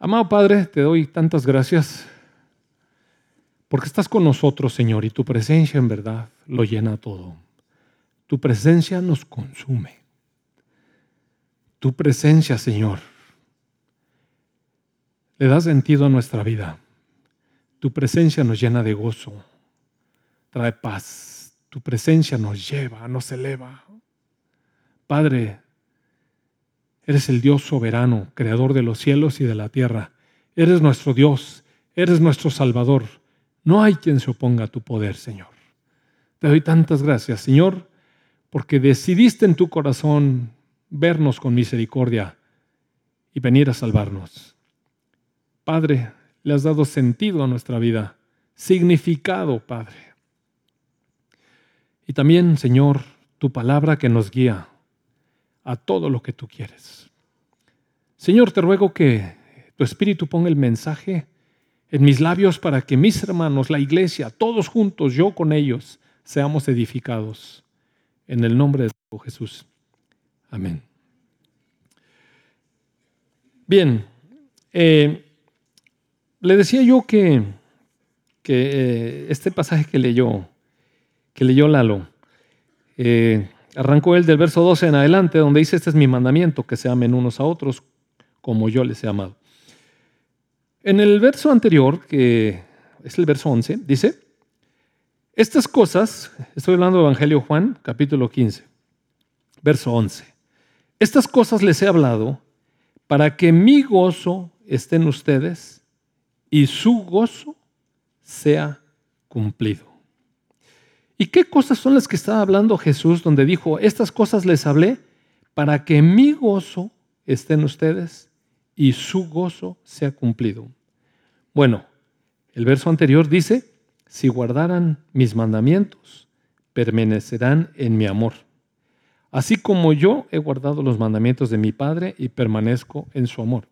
Amado Padre, te doy tantas gracias porque estás con nosotros, Señor, y tu presencia en verdad lo llena todo. Tu presencia nos consume. Tu presencia, Señor, le da sentido a nuestra vida. Tu presencia nos llena de gozo, trae paz. Tu presencia nos lleva, nos eleva. Padre, eres el Dios soberano, creador de los cielos y de la tierra. Eres nuestro Dios, eres nuestro Salvador. No hay quien se oponga a tu poder, Señor. Te doy tantas gracias, Señor, porque decidiste en tu corazón vernos con misericordia y venir a salvarnos. Padre, le has dado sentido a nuestra vida, significado, Padre. Y también, Señor, tu palabra que nos guía a todo lo que tú quieres. Señor, te ruego que tu Espíritu ponga el mensaje en mis labios para que mis hermanos, la iglesia, todos juntos, yo con ellos, seamos edificados. En el nombre de Jesús. Amén. Bien, eh, le decía yo que, que eh, este pasaje que leyó, que leyó Lalo, eh, arrancó él del verso 12 en adelante, donde dice, este es mi mandamiento, que se amen unos a otros como yo les he amado. En el verso anterior, que es el verso 11, dice, estas cosas, estoy hablando de Evangelio Juan, capítulo 15, verso 11, estas cosas les he hablado para que mi gozo esté en ustedes y su gozo sea cumplido. ¿Y qué cosas son las que estaba hablando Jesús donde dijo, estas cosas les hablé para que mi gozo esté en ustedes y su gozo sea cumplido? Bueno, el verso anterior dice, si guardaran mis mandamientos, permanecerán en mi amor, así como yo he guardado los mandamientos de mi Padre y permanezco en su amor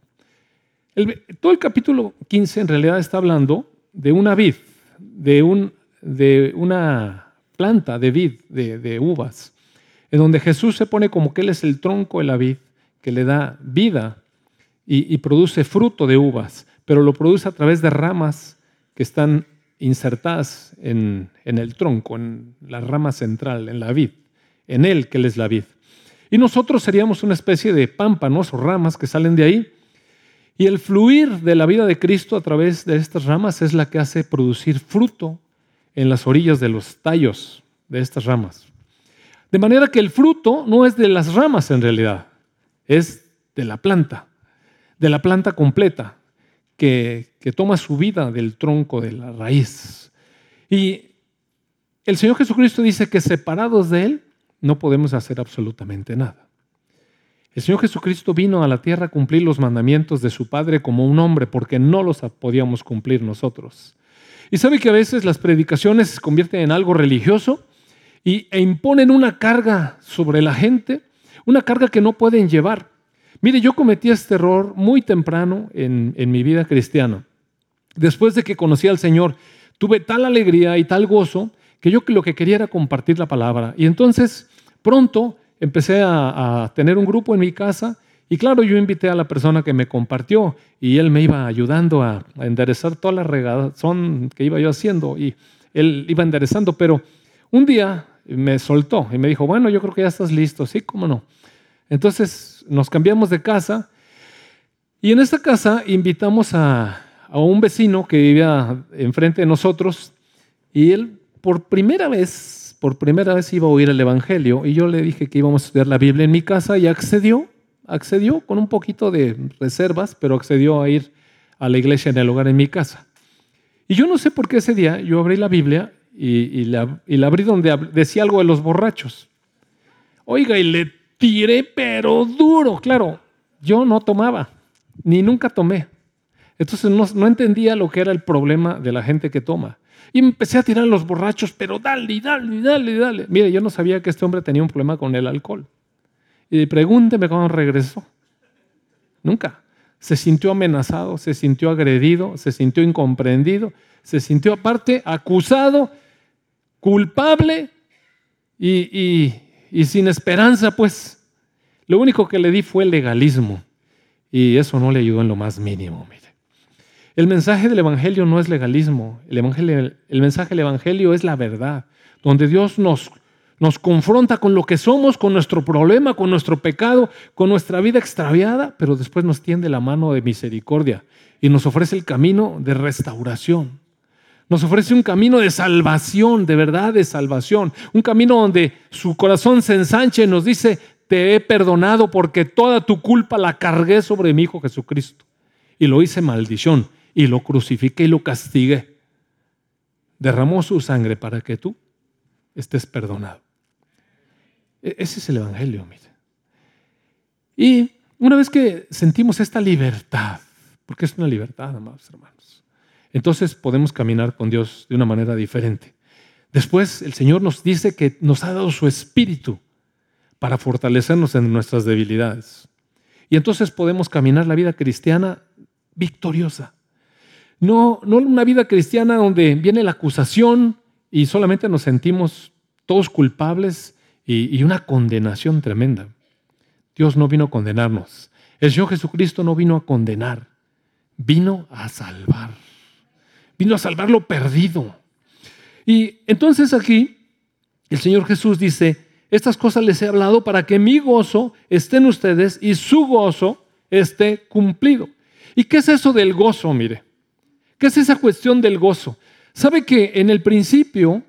todo el capítulo 15 en realidad está hablando de una vid, de, un, de una planta de vid, de, uvas, en donde Jesús se pone como que Él es el tronco de la vid, que le da vida y, produce fruto de uvas, pero lo produce a través de ramas que están insertadas en, en, el tronco, en la rama central, en la vid, en Él que Él es la vid. Y nosotros seríamos una especie de pámpanos o ramas que salen de ahí y el fluir de la vida de Cristo a través de estas ramas es la que hace producir fruto en las orillas de los tallos de estas ramas. De manera que el fruto no es de las ramas en realidad, es de la planta, de la planta completa, que, que toma su vida del tronco, de la raíz. Y el Señor Jesucristo dice que separados de Él no podemos hacer absolutamente nada. El Señor Jesucristo vino a la tierra a cumplir los mandamientos de su Padre como un hombre, porque no los podíamos cumplir nosotros. Y sabe que a veces las predicaciones se convierten en algo religioso y, e imponen una carga sobre la gente, una carga que no pueden llevar. Mire, yo cometí este error muy temprano en, en mi vida cristiana. Después de que conocí al Señor, tuve tal alegría y tal gozo que yo lo que quería era compartir la palabra. Y entonces, pronto, empecé a, tener un grupo en mi casa y claro, yo invité a la persona que me compartió y él me iba ayudando a, enderezar toda la regazón que iba yo haciendo y él iba enderezando, pero un día me soltó y me dijo, bueno, yo creo que ya estás listo, sí, cómo no. Entonces nos cambiamos de casa y en esta casa invitamos a, a un vecino que vivía enfrente de nosotros y él por primera vez por primera vez iba a oír el Evangelio y yo le dije que íbamos a estudiar la Biblia en mi casa y accedió, accedió con un poquito de reservas, pero accedió a ir a la iglesia en el hogar en mi casa. Y yo no sé por qué ese día yo abrí la Biblia y, la, y la abrí donde decía algo de los borrachos. Oiga, y le tiré, pero duro, claro, yo no tomaba, ni nunca tomé. Entonces no, no entendía lo que era el problema de la gente que toma. Y empecé a tirar a los borrachos, pero dale, dale, dale, dale. Mire, yo no sabía que este hombre tenía un problema con el alcohol. Y pregúnteme cómo regresó. Nunca. Se sintió amenazado, se sintió agredido, se sintió incomprendido, se sintió aparte acusado, culpable y, y sin esperanza, pues. Lo único que le di fue legalismo. y eso no le ayudó en lo más mínimo, mire. El mensaje del Evangelio no es legalismo, el, el mensaje del Evangelio es la verdad, donde Dios nos, nos confronta con lo que somos, con nuestro problema, con nuestro pecado, con nuestra vida extraviada, pero después nos tiende la mano de misericordia y nos ofrece el camino de restauración. Nos ofrece un camino de salvación, de verdad de salvación. Un camino donde su corazón se ensanche y nos dice, te he perdonado porque toda tu culpa la cargué sobre mi Hijo Jesucristo. Y lo hice maldición y lo crucifiqué y lo castigué. Derramó su sangre para que tú estés perdonado. E-, ese es el Evangelio, mire. Y una vez que sentimos esta libertad, porque es una libertad, amados hermanos, entonces podemos caminar con Dios de una manera diferente. Después el Señor nos dice que nos ha dado su espíritu para fortalecernos en nuestras debilidades. Y entonces podemos caminar la vida cristiana victoriosa. No, no una vida cristiana donde viene la acusación y solamente nos sentimos todos culpables y, y una condenación tremenda. Dios no vino a condenarnos. El Señor Jesucristo no vino a condenar, vino a salvar. Vino a salvar lo perdido. Y entonces aquí el Señor Jesús dice, estas cosas les he hablado para que mi gozo esté en ustedes y su gozo esté cumplido. ¿Y qué es eso del gozo? Mire, ¿qué es esa cuestión del gozo? Sabe que en el principio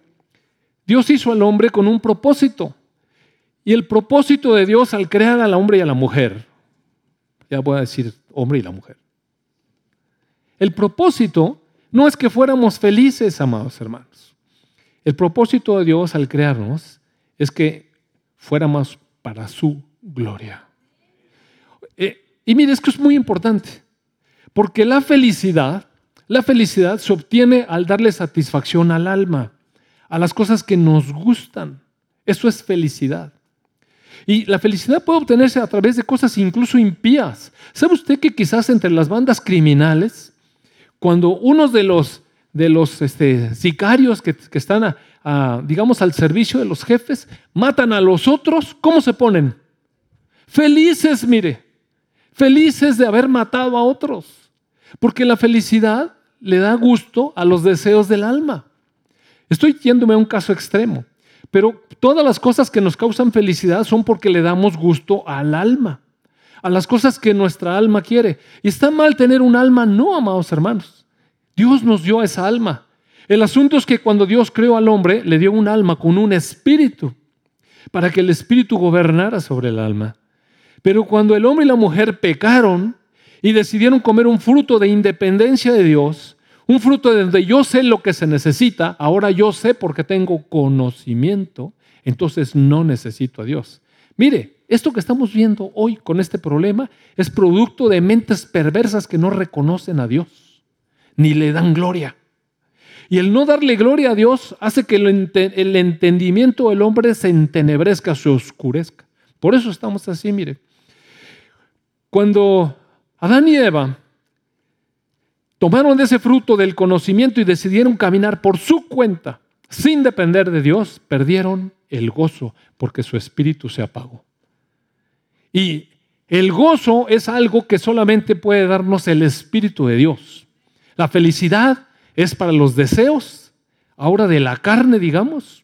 Dios hizo al hombre con un propósito. Y el propósito de Dios al crear al hombre y a la mujer, ya voy a decir hombre y la mujer. El propósito no es que fuéramos felices, amados hermanos. El propósito de Dios al crearnos es que fuéramos para su gloria. Eh, y mire, es que es muy importante, porque la felicidad, la felicidad se obtiene al darle satisfacción al alma, a las cosas que nos gustan. Eso es felicidad. Y la felicidad puede obtenerse a través de cosas incluso impías. ¿Sabe usted que quizás entre las bandas criminales, cuando unos de los, de los este, sicarios que, que están a, digamos, al servicio de los jefes, matan a los otros, ¿cómo se ponen? Felices, mire, felices de haber matado a otros. Porque la felicidad le da gusto a los deseos del alma. Estoy yéndome a un caso extremo, pero todas las cosas que nos causan felicidad son porque le damos gusto al alma, a las cosas que nuestra alma quiere. Y está mal tener un alma, no, amados hermanos. Dios nos dio esa alma. El asunto es que cuando Dios creó al hombre, le dio un alma con un espíritu, para que el espíritu gobernara sobre el alma. Pero cuando el hombre y la mujer pecaron y decidieron comer un fruto de independencia de Dios, un fruto de donde yo sé lo que se necesita, ahora yo sé porque tengo conocimiento, entonces no necesito a Dios. Mire, esto que estamos viendo hoy con este problema es producto de mentes perversas que no reconocen a Dios, ni le dan gloria. Y el no darle gloria a Dios hace que el entendimiento del hombre se entenebrezca, se oscurezca. Por eso estamos así, mire. Cuando Adán y Eva tomaron ese fruto del conocimiento y decidieron caminar por su cuenta, sin depender de Dios, perdieron el gozo porque su espíritu se apagó. Y el gozo es algo que solamente puede darnos el espíritu de Dios. La felicidad es para los deseos, ahora de la carne, digamos,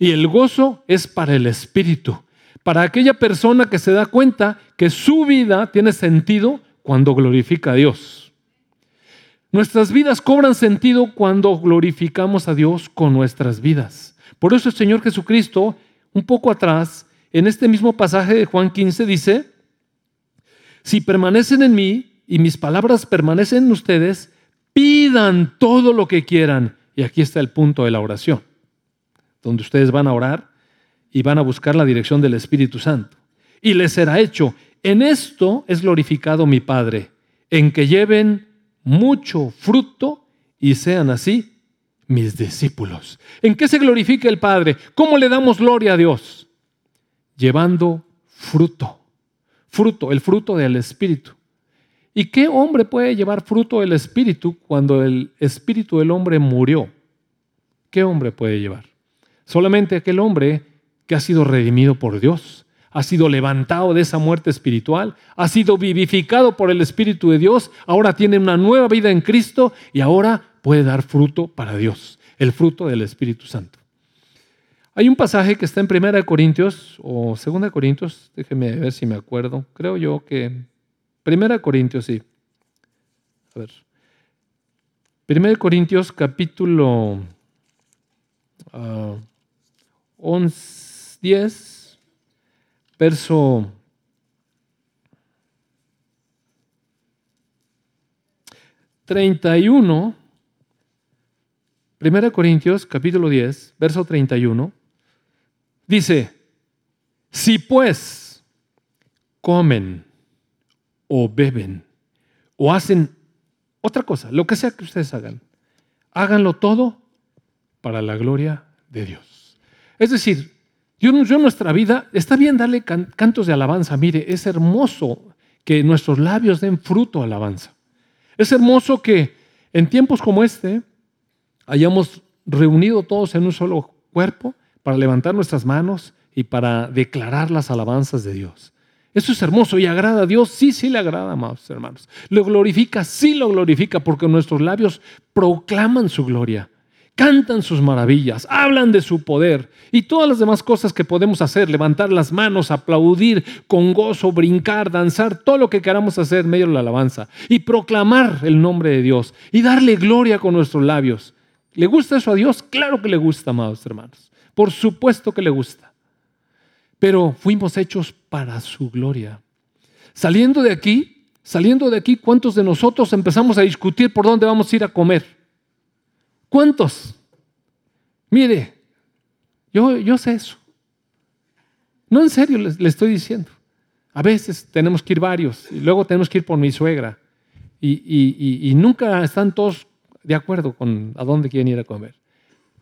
y el gozo es para el espíritu, para aquella persona que se da cuenta que su vida tiene sentido cuando glorifica a Dios. Nuestras vidas cobran sentido cuando glorificamos a Dios con nuestras vidas. Por eso el Señor Jesucristo, un poco atrás, en este mismo pasaje de Juan 15, dice, si permanecen en mí y mis palabras permanecen en ustedes, pidan todo lo que quieran. Y aquí está el punto de la oración, donde ustedes van a orar y van a buscar la dirección del Espíritu Santo. Y les será hecho. En esto es glorificado mi Padre, en que lleven mucho fruto y sean así mis discípulos. ¿En qué se glorifica el Padre? ¿Cómo le damos gloria a Dios? Llevando fruto. Fruto, el fruto del Espíritu. ¿Y qué hombre puede llevar fruto del Espíritu cuando el Espíritu del hombre murió? ¿Qué hombre puede llevar? Solamente aquel hombre que ha sido redimido por Dios, ha sido levantado de esa muerte espiritual, ha sido vivificado por el Espíritu de Dios, ahora tiene una nueva vida en Cristo y ahora puede dar fruto para Dios, el fruto del Espíritu Santo. Hay un pasaje que está en 1 Corintios o 2 Corintios, déjeme ver si me acuerdo, creo yo que 1 Corintios, sí. A ver. 1 Corintios capítulo 11, 10, verso treinta y uno, Primera Corintios, capítulo 10, verso 31, dice, si pues comen o beben o hacen otra cosa, lo que sea que ustedes hagan, háganlo todo para la gloria de Dios. Es decir, yo, en nuestra vida, está bien darle cantos de alabanza. Mire, es hermoso que nuestros labios den fruto a alabanza. Es hermoso que en tiempos como este hayamos reunido todos en un solo cuerpo para levantar nuestras manos y para declarar las alabanzas de Dios. Eso es hermoso y agrada a Dios. Sí, sí le agrada, amados hermanos. Lo glorifica, sí lo glorifica, porque nuestros labios proclaman su gloria cantan sus maravillas, hablan de su poder y todas las demás cosas que podemos hacer, levantar las manos, aplaudir con gozo, brincar, danzar, todo lo que queramos hacer en medio de la alabanza y proclamar el nombre de Dios y darle gloria con nuestros labios. ¿Le gusta eso a Dios? Claro que le gusta, amados hermanos. Por supuesto que le gusta. Pero fuimos hechos para su gloria. Saliendo de aquí, saliendo de aquí, ¿cuántos de nosotros empezamos a discutir por dónde vamos a ir a comer? ¿Cuántos? Mire, yo, yo sé eso. No en serio le, estoy diciendo. A veces tenemos que ir varios y luego tenemos que ir por mi suegra. Y, nunca están todos de acuerdo con a dónde quieren ir a comer.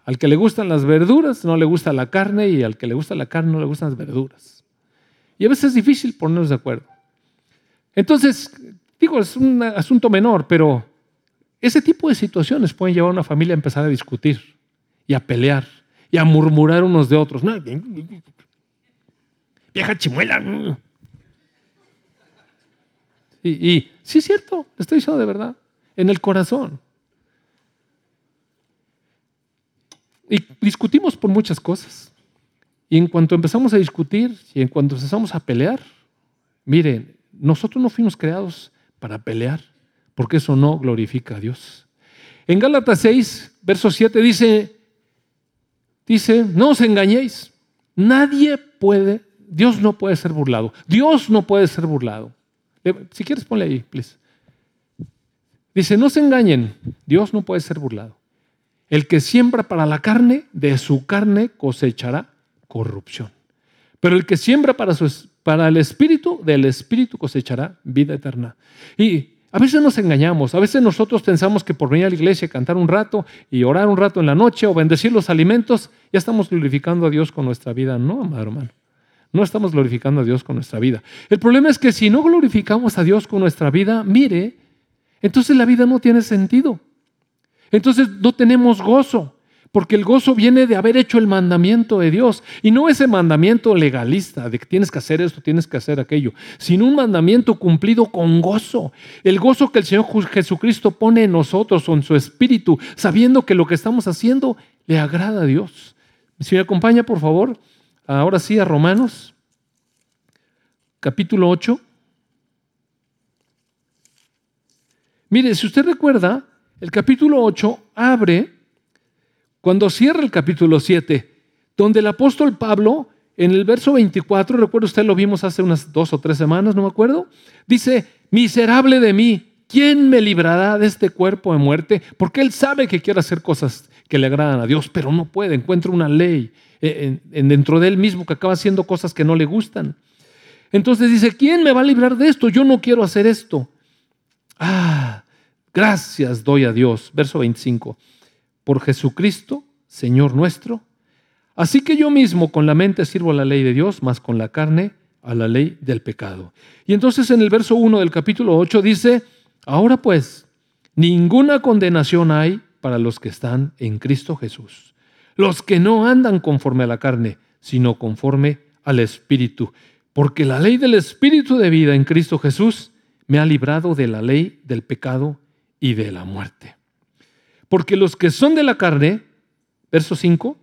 Al que le gustan las verduras no le gusta la carne y al que le gusta la carne no le gustan las verduras. Y a veces es difícil ponernos de acuerdo. Entonces, digo, es un asunto menor, pero ese tipo de situaciones pueden llevar a una familia a empezar a discutir y a pelear y a murmurar unos de otros. Vieja chimuela. Y, y sí es cierto, estoy diciendo de verdad, en el corazón. Y discutimos por muchas cosas. Y en cuanto empezamos a discutir y en cuanto empezamos a pelear, miren, nosotros no fuimos creados para pelear porque eso no glorifica a Dios. En Gálatas 6, verso 7 dice, dice, no os engañéis, nadie puede, Dios no puede ser burlado, Dios no puede ser burlado. Si quieres ponle ahí, please. Dice, no se engañen, Dios no puede ser burlado. El que siembra para la carne, de su carne cosechará corrupción. Pero el que siembra para, el espíritu, del espíritu cosechará vida eterna. Y a veces nos engañamos, a veces nosotros pensamos que por venir a la iglesia, cantar un rato y orar un rato en la noche o bendecir los alimentos, ya estamos glorificando a Dios con nuestra vida. No, amado hermano, no estamos glorificando a Dios con nuestra vida. El problema es que si no glorificamos a Dios con nuestra vida, mire, entonces la vida no tiene sentido. Entonces no tenemos gozo porque el gozo viene de haber hecho el mandamiento de Dios y no ese mandamiento legalista de que tienes que hacer esto, tienes que hacer aquello, sino un mandamiento cumplido con gozo. El gozo que el Señor Jesucristo pone en nosotros o en su espíritu, sabiendo que lo que estamos haciendo le agrada a Dios. Si me acompaña, por favor, ahora sí a Romanos, capítulo 8. Mire, si usted recuerda, el capítulo 8 abre cuando cierra el capítulo 7, donde el apóstol Pablo, en el verso 24, recuerdo usted lo vimos hace unas dos o tres semanas, no me acuerdo, dice, miserable de mí, ¿quién me librará de este cuerpo de muerte? Porque él sabe que quiere hacer cosas que le agradan a Dios, pero no puede, encuentra una ley eh, en, dentro de él mismo que acaba haciendo cosas que no le gustan. Entonces dice, ¿quién me va a librar de esto? Yo no quiero hacer esto. Ah, gracias doy a Dios. Verso 25 por Jesucristo, Señor nuestro. Así que yo mismo con la mente sirvo a la ley de Dios, más con la carne a la ley del pecado. Y entonces en el verso 1 del capítulo 8 dice, ahora pues, ninguna condenación hay para los que están en Cristo Jesús, los que no andan conforme a la carne, sino conforme al Espíritu. porque la ley del Espíritu de vida en Cristo Jesús me ha librado de la ley del pecado y de la muerte. Porque los que son de la carne, verso 5,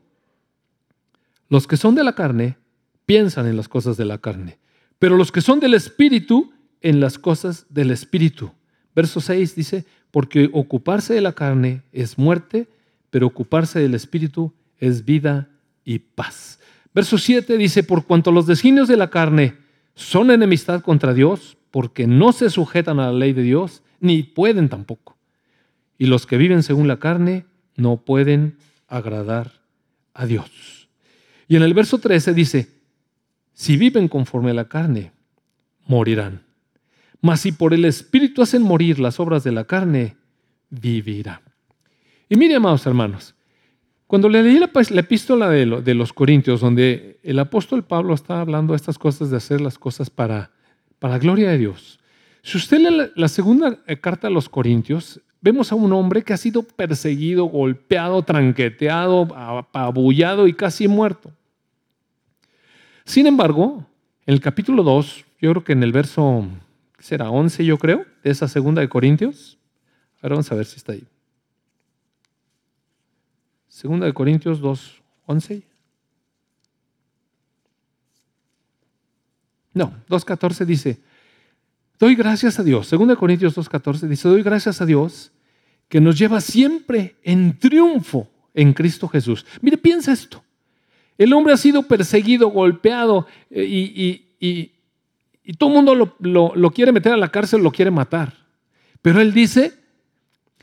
los que son de la carne piensan en las cosas de la carne, pero los que son del Espíritu en las cosas del Espíritu. Verso 6 dice, porque ocuparse de la carne es muerte, pero ocuparse del Espíritu es vida y paz. Verso 7 dice, por cuanto los designios de la carne son enemistad contra Dios, porque no se sujetan a la ley de Dios, ni pueden tampoco. Y los que viven según la carne no pueden agradar a Dios. Y en el verso 13 dice, si viven conforme a la carne, morirán. Mas si por el Espíritu hacen morir las obras de la carne, vivirá. Y mire, amados hermanos, cuando le leí la, epístola de, de, los Corintios, donde el apóstol Pablo está hablando de estas cosas, de hacer las cosas para, para la gloria de Dios. Si usted lee la, segunda eh, carta a los Corintios, vemos a un hombre que ha sido perseguido, golpeado, tranqueteado, apabullado y casi muerto. Sin embargo, en el capítulo 2, yo creo que en el verso, será 11 yo creo, de esa segunda de Corintios. Ahora vamos a ver si está ahí. Segunda de Corintios 2, 11. No, 2.14 dice, doy gracias a Dios. Segunda de Corintios 2.14 dice, doy gracias a Dios que nos lleva siempre en triunfo en Cristo Jesús. Mire, piensa esto. El hombre ha sido perseguido, golpeado eh, y, todo el mundo lo, quiere meter a la cárcel, lo quiere matar. Pero él dice,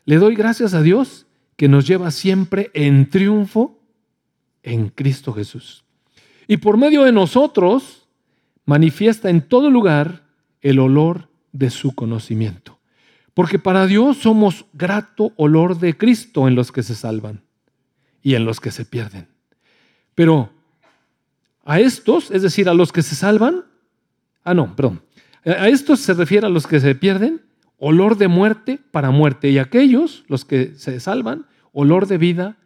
le doy gracias a Dios que nos lleva siempre en triunfo en Cristo Jesús. Y por medio de nosotros manifiesta en todo lugar el olor de su conocimiento. Porque para Dios somos grato olor de Cristo en los que se salvan y en los que se pierden. Pero a estos, es decir, a los que se salvan, ah, no, perdón, a estos se refiere a los que se pierden, olor de muerte para muerte, y aquellos, los que se salvan, olor de vida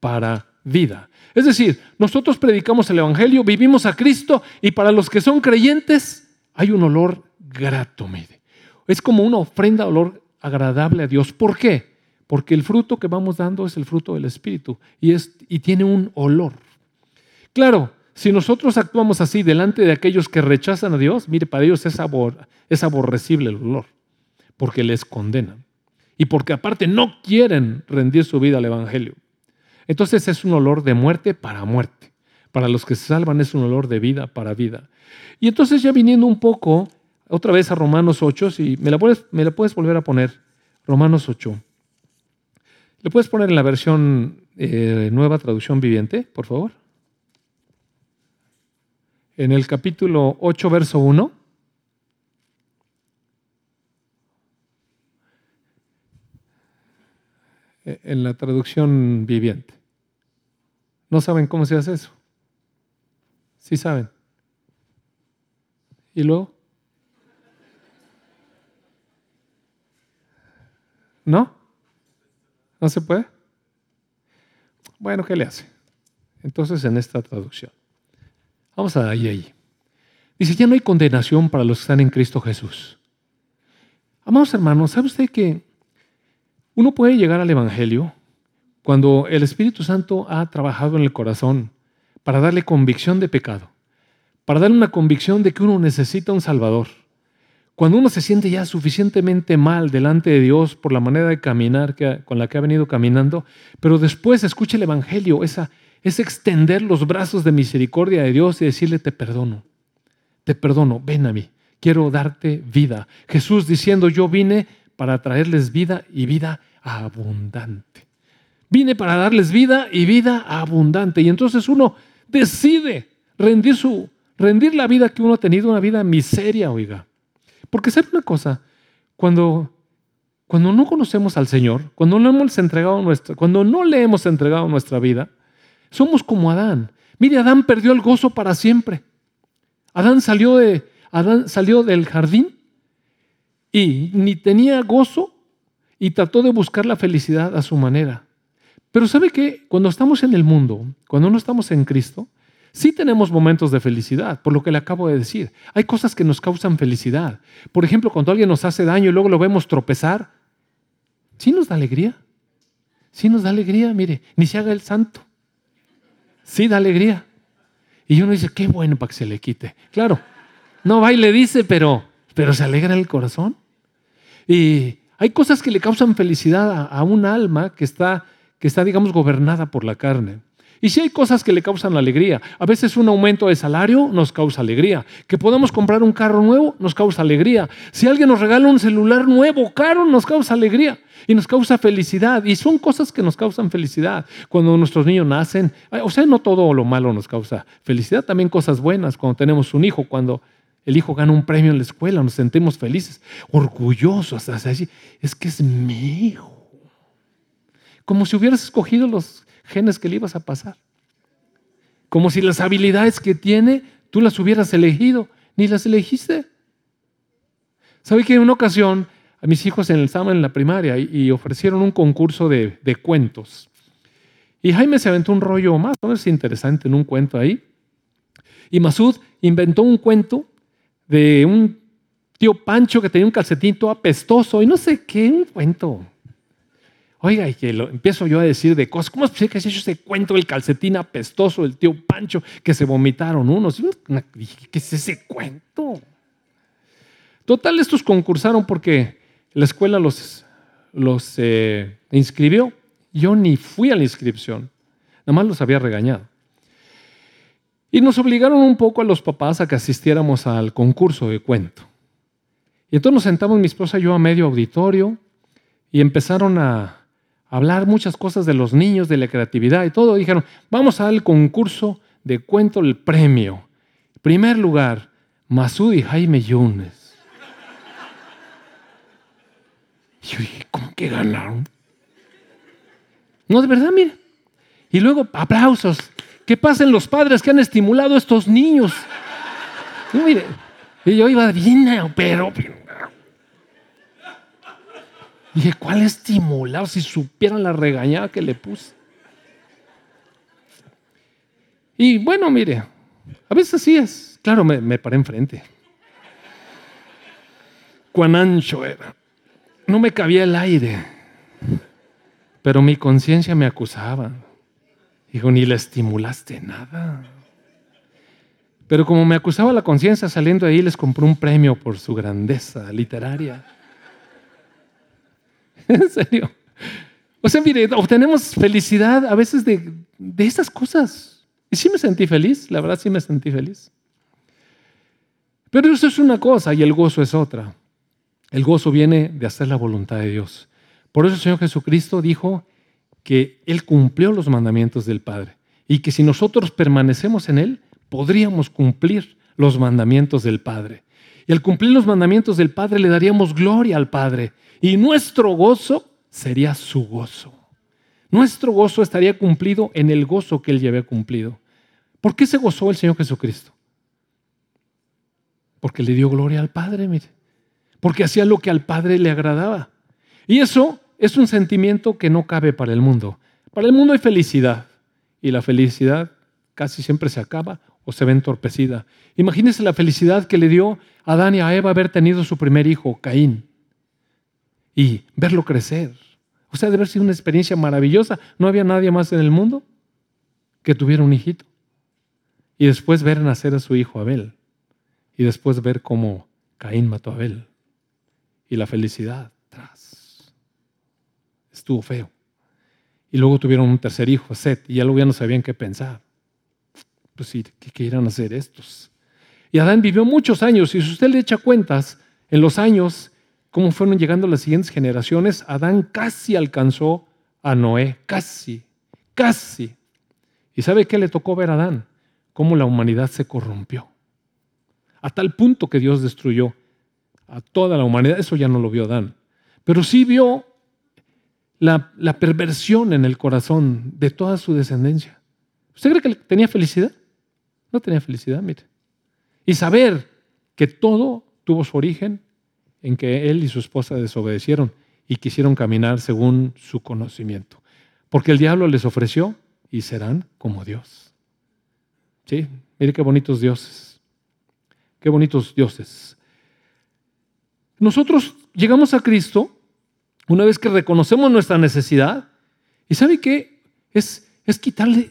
para vida. Es decir, nosotros predicamos el Evangelio, vivimos a Cristo, y para los que son creyentes hay un olor grato, mire. Es como una ofrenda, olor agradable a Dios. ¿Por qué? Porque el fruto que vamos dando es el fruto del Espíritu y, es, y tiene un olor. Claro, si nosotros actuamos así delante de aquellos que rechazan a Dios, mire, para ellos es, es aborrecible el olor, porque les condenan. Y porque aparte no quieren rendir su vida al Evangelio. Entonces es un olor de muerte para muerte. Para los que se salvan es un olor de vida para vida. Y entonces ya viniendo un poco otra vez a Romanos 8, si me la puedes, me la puedes volver a poner, Romanos 8. ¿Le puedes poner en la versión eh, nueva traducción viviente, por favor? en el capítulo 8, verso 1. E, en la traducción viviente. ¿No saben cómo se hace eso? Sí saben. ¿Y luego? ¿No? ¿No se puede? Bueno, ¿qué le hace? Entonces en esta traducción. Vamos a ahí, ahí. Dice, ya no hay condenación para los que están en Cristo Jesús. Amados hermanos, ¿sabe usted que uno puede llegar al Evangelio cuando el Espíritu Santo ha trabajado en el corazón para darle convicción de pecado, para darle una convicción de que uno necesita un Salvador? Cuando uno se siente ya suficientemente mal delante de Dios por la manera de caminar con la que ha venido caminando, pero después escucha el Evangelio, esa, es extender los brazos de misericordia de Dios y decirle, te perdono, te perdono, ven a mí, quiero darte vida. Jesús diciendo, yo vine para traerles vida y vida abundante. Vine para darles vida y vida abundante. Y entonces uno decide rendir, su, rendir la vida que uno ha tenido, una vida miseria, oiga. Porque sabe una cosa, cuando, cuando no conocemos al Señor, cuando no, hemos entregado nuestra, cuando no le hemos entregado nuestra vida, somos como Adán. Mire, Adán perdió el gozo para siempre. Adán salió, de, Adán salió del jardín y ni tenía gozo y trató de buscar la felicidad a su manera. Pero ¿sabe qué? Cuando estamos en el mundo, cuando no estamos en Cristo, Sí tenemos momentos de felicidad, por lo que le acabo de decir. Hay cosas que nos causan felicidad. Por ejemplo, cuando alguien nos hace daño y luego lo vemos tropezar, sí nos da alegría. Sí nos da alegría, mire, ni se haga el santo. Sí da alegría. Y uno dice, qué bueno para que se le quite. Claro, no va y le dice, pero, pero se alegra el corazón. Y hay cosas que le causan felicidad a, a un alma que está, que está, digamos, gobernada por la carne. Y si hay cosas que le causan alegría, a veces un aumento de salario nos causa alegría. Que podamos comprar un carro nuevo nos causa alegría. Si alguien nos regala un celular nuevo, caro, nos causa alegría y nos causa felicidad. Y son cosas que nos causan felicidad. Cuando nuestros niños nacen, o sea, no todo lo malo nos causa felicidad, también cosas buenas. Cuando tenemos un hijo, cuando el hijo gana un premio en la escuela, nos sentimos felices, orgullosos, es que es mi hijo. Como si hubieras escogido los genes que le ibas a pasar. Como si las habilidades que tiene tú las hubieras elegido, ni las elegiste. ¿Sabe que en una ocasión a mis hijos estaban en la primaria y, ofrecieron un concurso de, de, cuentos? Y Jaime se aventó un rollo más o menos interesante en un cuento ahí. Y Masud inventó un cuento de un tío Pancho que tenía un calcetito apestoso y no sé qué, un cuento Oiga, y que lo, empiezo yo a decir de cosas. ¿Cómo es posible que has hecho ese cuento del calcetín apestoso del tío Pancho que se vomitaron unos? ¿qué es ese cuento? Total, estos concursaron porque la escuela los, los eh, inscribió. Yo ni fui a la inscripción, nada más los había regañado. Y nos obligaron un poco a los papás a que asistiéramos al concurso de cuento. Y entonces nos sentamos mi esposa y yo a medio auditorio y empezaron a, hablar muchas cosas de los niños, de la creatividad y todo. Dijeron, vamos a el concurso de cuento el premio. Primer lugar, Masud y Jaime Yunes. Y yo dije, ¿cómo que ganaron? No, de verdad, mire. Y luego, aplausos. ¿Qué pasen los padres que han estimulado a estos niños? mire, y yo iba bien, pero Dije, ¿cuál estimulado? Si supieran la regañada que le puse. Y bueno, mire, a veces así es. Claro, me, me paré enfrente. Cuán ancho era. No me cabía el aire. Pero mi conciencia me acusaba. Dijo, ni le estimulaste nada. Pero como me acusaba la conciencia saliendo de ahí, les compré un premio por su grandeza literaria. en serio. O sea, mire, obtenemos felicidad a veces de, de estas cosas. Y sí me sentí feliz, la verdad sí me sentí feliz. Pero eso es una cosa y el gozo es otra. El gozo viene de hacer la voluntad de Dios. Por eso el Señor Jesucristo dijo que Él cumplió los mandamientos del Padre y que si nosotros permanecemos en Él, podríamos cumplir los mandamientos del Padre. Y al cumplir los mandamientos del Padre le daríamos gloria al Padre y nuestro gozo sería su gozo. Nuestro gozo estaría cumplido en el gozo que Él ya había cumplido. ¿Por qué se gozó el Señor Jesucristo? Porque le dio gloria al Padre, mire. Porque hacía lo que al Padre le agradaba. Y eso es un sentimiento que no cabe para el mundo. Para el mundo hay felicidad. Y la felicidad casi siempre se acaba o se ve entorpecida. Imagínense la felicidad que le dio a Adán y a Eva haber tenido su primer hijo, Caín y verlo crecer. O sea, debe haber sido una experiencia maravillosa. No había nadie más en el mundo que tuviera un hijito. Y después ver nacer a su hijo Abel. Y después ver cómo Caín mató a Abel. Y la felicidad tras. Estuvo feo. Y luego tuvieron un tercer hijo, Seth, y ya luego ya no sabían qué pensar. Pues sí, ¿qué, qué irán a hacer estos? Y Adán vivió muchos años, y si usted le echa cuentas, en los años cómo fueron llegando las siguientes generaciones, Adán casi alcanzó a Noé, casi, casi. ¿Y sabe qué le tocó ver a Adán? Cómo la humanidad se corrompió. A tal punto que Dios destruyó a toda la humanidad. Eso ya no lo vio Adán. Pero sí vio la, la perversión en el corazón de toda su descendencia. ¿Usted cree que tenía felicidad? No tenía felicidad, mire. Y saber que todo tuvo su origen en que él y su esposa desobedecieron y quisieron caminar según su conocimiento. Porque el diablo les ofreció y serán como Dios. Sí, mire qué bonitos dioses. Qué bonitos dioses. Nosotros llegamos a Cristo una vez que reconocemos nuestra necesidad. ¿Y sabe qué? Es, es quitarle,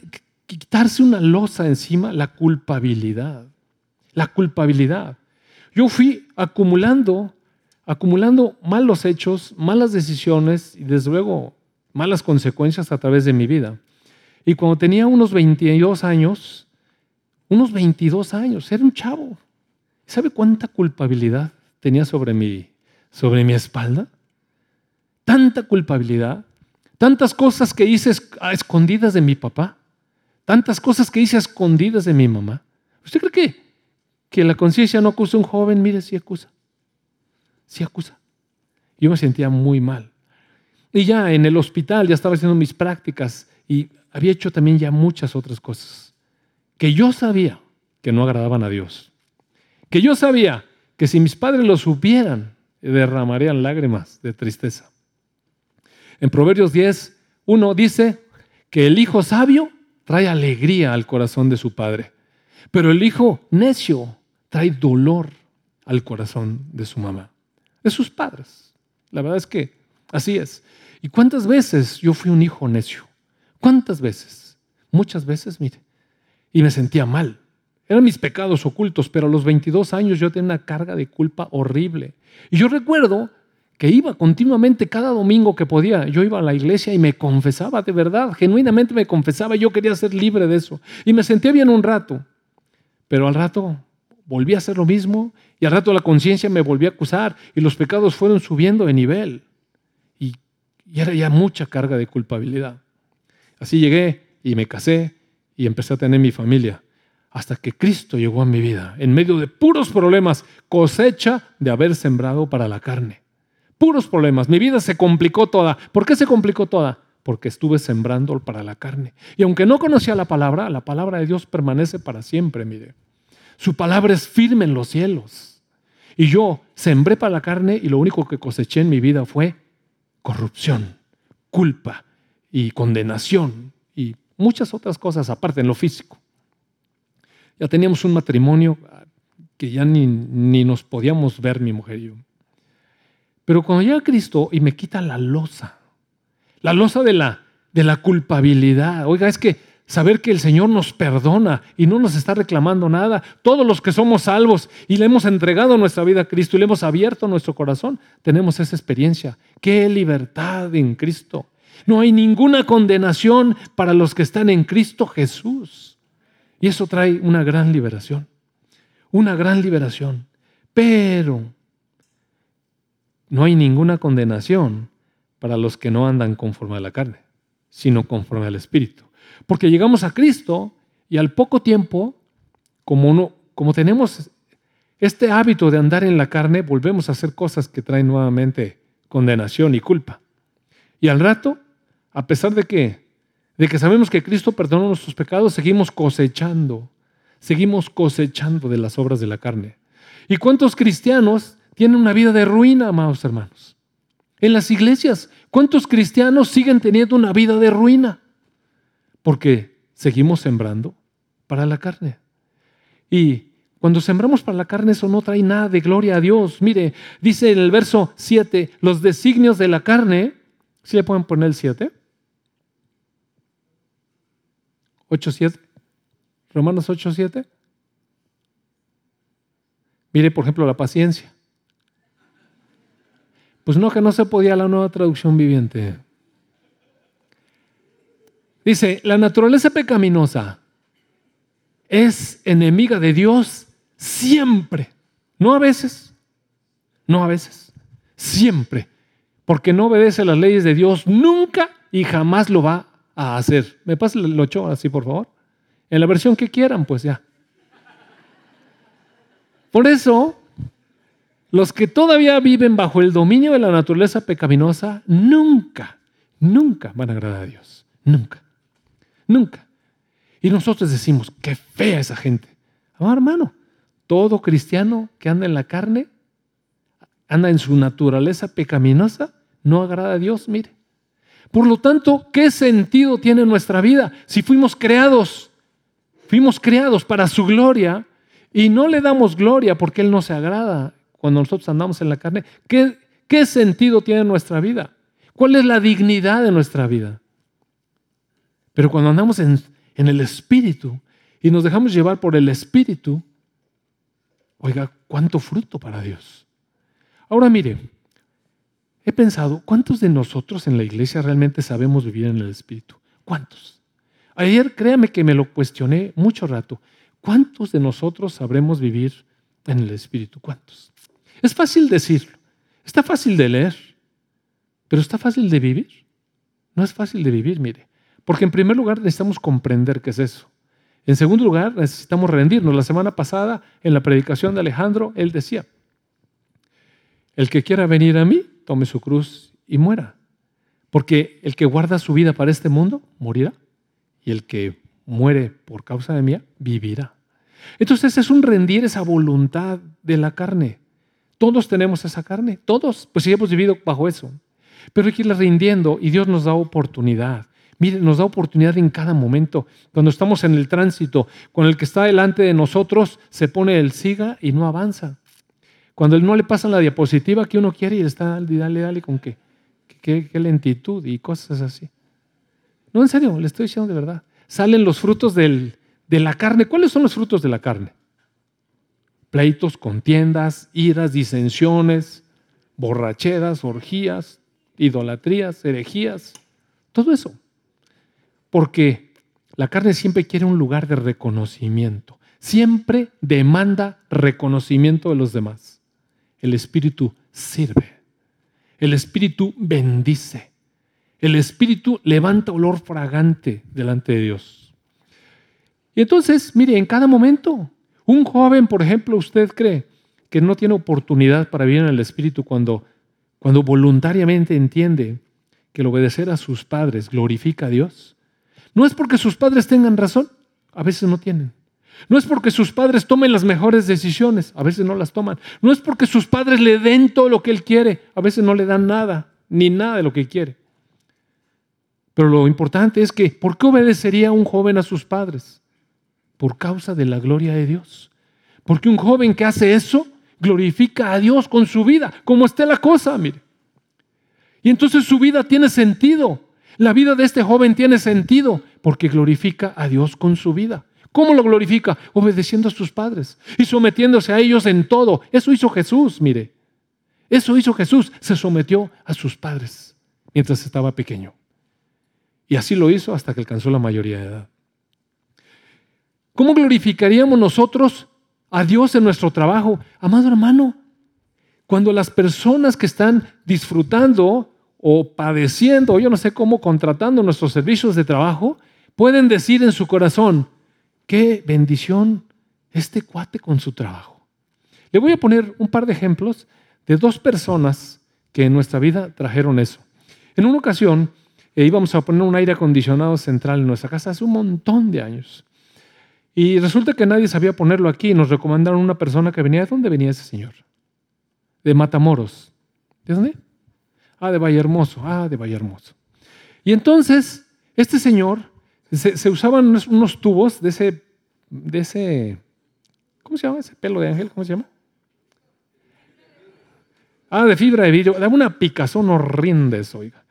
quitarse una losa encima, la culpabilidad. La culpabilidad. Yo fui acumulando, acumulando malos hechos, malas decisiones y desde luego malas consecuencias a través de mi vida. Y cuando tenía unos 22 años, unos 22 años, era un chavo. ¿Sabe cuánta culpabilidad tenía sobre mi, sobre mi espalda? Tanta culpabilidad, tantas cosas que hice a escondidas de mi papá, tantas cosas que hice a escondidas de mi mamá. ¿Usted cree que, que la conciencia no acusa a un joven? Mire, sí acusa. Sí acusa. Yo me sentía muy mal. Y ya en el hospital ya estaba haciendo mis prácticas y había hecho también ya muchas otras cosas que yo sabía que no agradaban a Dios. Que yo sabía que si mis padres lo supieran, derramarían lágrimas de tristeza. En Proverbios 10, uno dice que el hijo sabio trae alegría al corazón de su padre, pero el hijo necio trae dolor al corazón de su mamá, de sus padres. La verdad es que así es. ¿Y cuántas veces yo fui un hijo necio? ¿Cuántas veces? Muchas veces, mire. Y me sentía mal. Eran mis pecados ocultos, pero a los 22 años yo tenía una carga de culpa horrible. Y yo recuerdo que iba continuamente cada domingo que podía, yo iba a la iglesia y me confesaba de verdad, genuinamente me confesaba, yo quería ser libre de eso. Y me sentía bien un rato, pero al rato volví a hacer lo mismo y al rato la conciencia me volvió a acusar y los pecados fueron subiendo de nivel. Y era ya mucha carga de culpabilidad. Así llegué y me casé y empecé a tener mi familia. Hasta que Cristo llegó a mi vida, en medio de puros problemas, cosecha de haber sembrado para la carne. Puros problemas. Mi vida se complicó toda. ¿Por qué se complicó toda? Porque estuve sembrando para la carne. Y aunque no conocía la palabra, la palabra de Dios permanece para siempre, mire. Su palabra es firme en los cielos. Y yo sembré para la carne y lo único que coseché en mi vida fue corrupción, culpa y condenación y muchas otras cosas aparte en lo físico. Ya teníamos un matrimonio que ya ni, ni nos podíamos ver mi mujer y yo. Pero cuando llega Cristo y me quita la losa, la losa de la, de la culpabilidad, oiga, es que saber que el Señor nos perdona y no nos está reclamando nada. Todos los que somos salvos y le hemos entregado nuestra vida a Cristo y le hemos abierto nuestro corazón, tenemos esa experiencia. ¡Qué libertad en Cristo! No hay ninguna condenación para los que están en Cristo Jesús. Y eso trae una gran liberación. Una gran liberación. Pero no hay ninguna condenación para los que no andan conforme a la carne, sino conforme al Espíritu. Porque llegamos a Cristo y al poco tiempo, como, como tenemos este hábito de andar en la carne, volvemos a hacer cosas que traen nuevamente condenación y culpa. Y al rato, a pesar de que, de que sabemos que Cristo perdonó nuestros pecados, seguimos cosechando, seguimos cosechando de las obras de la carne. ¿Y cuántos cristianos tienen una vida de ruina, amados hermanos? En las iglesias, ¿cuántos cristianos siguen teniendo una vida de ruina? porque seguimos sembrando para la carne. Y cuando sembramos para la carne, eso no trae nada de gloria a Dios. Mire, dice en el verso 7, los designios de la carne, ¿sí le pueden poner el 7? 8, 7. Romanos 8, 7. Mire, por ejemplo, la paciencia. Pues no, que no se podía la nueva traducción viviente. Dice, la naturaleza pecaminosa es enemiga de Dios siempre. No a veces, no a veces, siempre. Porque no obedece las leyes de Dios nunca y jamás lo va a hacer. ¿Me pasa el 8 así, por favor? En la versión que quieran, pues ya. Por eso, los que todavía viven bajo el dominio de la naturaleza pecaminosa, nunca, nunca van a agradar a Dios. Nunca. Nunca. Y nosotros decimos, qué fea esa gente. hermano, todo cristiano que anda en la carne, anda en su naturaleza pecaminosa, no agrada a Dios, mire. Por lo tanto, ¿qué sentido tiene nuestra vida si fuimos creados? fuimos creados para su gloria y no le damos gloria porque Él no se agrada cuando nosotros andamos en la carne, ¿qué, sentido tiene nuestra vida? ¿Cuál es la dignidad de nuestra vida? Pero cuando andamos en el Espíritu y nos dejamos llevar por el Espíritu, oiga, cuánto fruto para Dios. Ahora mire, he pensado, ¿cuántos de nosotros en la iglesia realmente sabemos vivir en el Espíritu? ¿Cuántos? Ayer créame que me lo cuestioné mucho rato. ¿Cuántos de nosotros sabremos vivir en el Espíritu? ¿Cuántos? Es fácil decirlo, está fácil de leer, pero está fácil de vivir. No es fácil de vivir, mire. Porque en primer lugar necesitamos comprender qué es eso. En segundo lugar, necesitamos rendirnos. La semana pasada, en la predicación de Alejandro, él decía, el que quiera venir a mí, tome su cruz y muera. Porque el que guarda su vida para este mundo, morirá. Y el que muere por causa de mí, vivirá. Entonces es un rendir esa voluntad de la carne. Todos tenemos esa carne, todos, pues sí hemos vivido bajo eso. Pero hay que irle rindiendo y Dios nos da oportunidad. Mire, nos da oportunidad en cada momento. Cuando estamos en el tránsito, con el que está delante de nosotros, se pone el siga y no avanza. Cuando no le pasan la diapositiva que uno quiere y está, dale, dale, con qué, qué, qué lentitud y cosas así. No, en serio, le estoy diciendo de verdad. Salen los frutos del, de la carne. ¿Cuáles son los frutos de la carne? Pleitos, contiendas, iras, disensiones, borracheras, orgías, idolatrías, herejías, todo eso. Porque la carne siempre quiere un lugar de reconocimiento, siempre demanda reconocimiento de los demás. El Espíritu sirve, el Espíritu bendice, el Espíritu levanta olor fragante delante de Dios. Y entonces, mire, en cada momento, un joven, por ejemplo, usted cree que no tiene oportunidad para vivir en el Espíritu cuando, voluntariamente entiende que el obedecer a sus padres glorifica a Dios. No es porque sus padres tengan razón, a veces no tienen. No es porque sus padres tomen las mejores decisiones, a veces no las toman. No es porque sus padres le den todo lo que él quiere, a veces no le dan nada, ni nada de lo que quiere. Pero lo importante es que, ¿por qué obedecería un joven a sus padres? Por causa de la gloria de Dios. Porque un joven que hace eso glorifica a Dios con su vida, como esté la cosa, mire. Y entonces su vida tiene sentido. La vida de este joven tiene sentido porque glorifica a Dios con su vida. ¿Cómo lo glorifica? Obedeciendo a sus padres y sometiéndose a ellos en todo. Eso hizo Jesús, mire. Eso hizo Jesús. Se sometió a sus padres mientras estaba pequeño. Y así lo hizo hasta que alcanzó la mayoría de edad. ¿Cómo glorificaríamos nosotros a Dios en nuestro trabajo? Amado hermano, cuando las personas que están disfrutando o padeciendo, o yo no sé cómo, contratando nuestros servicios de trabajo, pueden decir en su corazón, qué bendición este cuate con su trabajo. Le voy a poner un par de ejemplos de dos personas que en nuestra vida trajeron eso. En una ocasión, e íbamos a poner un aire acondicionado central en nuestra casa hace un montón de años. Y resulta que nadie sabía ponerlo aquí nos recomendaron una persona que venía. ¿De dónde venía ese señor? De Matamoros. ¿De dónde? Ah, de Valle Hermoso. Ah, de Valle Hermoso. Y entonces, este señor, se, usaban unos, tubos de ese, de ese, ¿cómo se llama ese pelo de ángel? ¿Cómo se llama? Ah, de fibra de vidrio. Daba una picazón horrenda eso, oiga.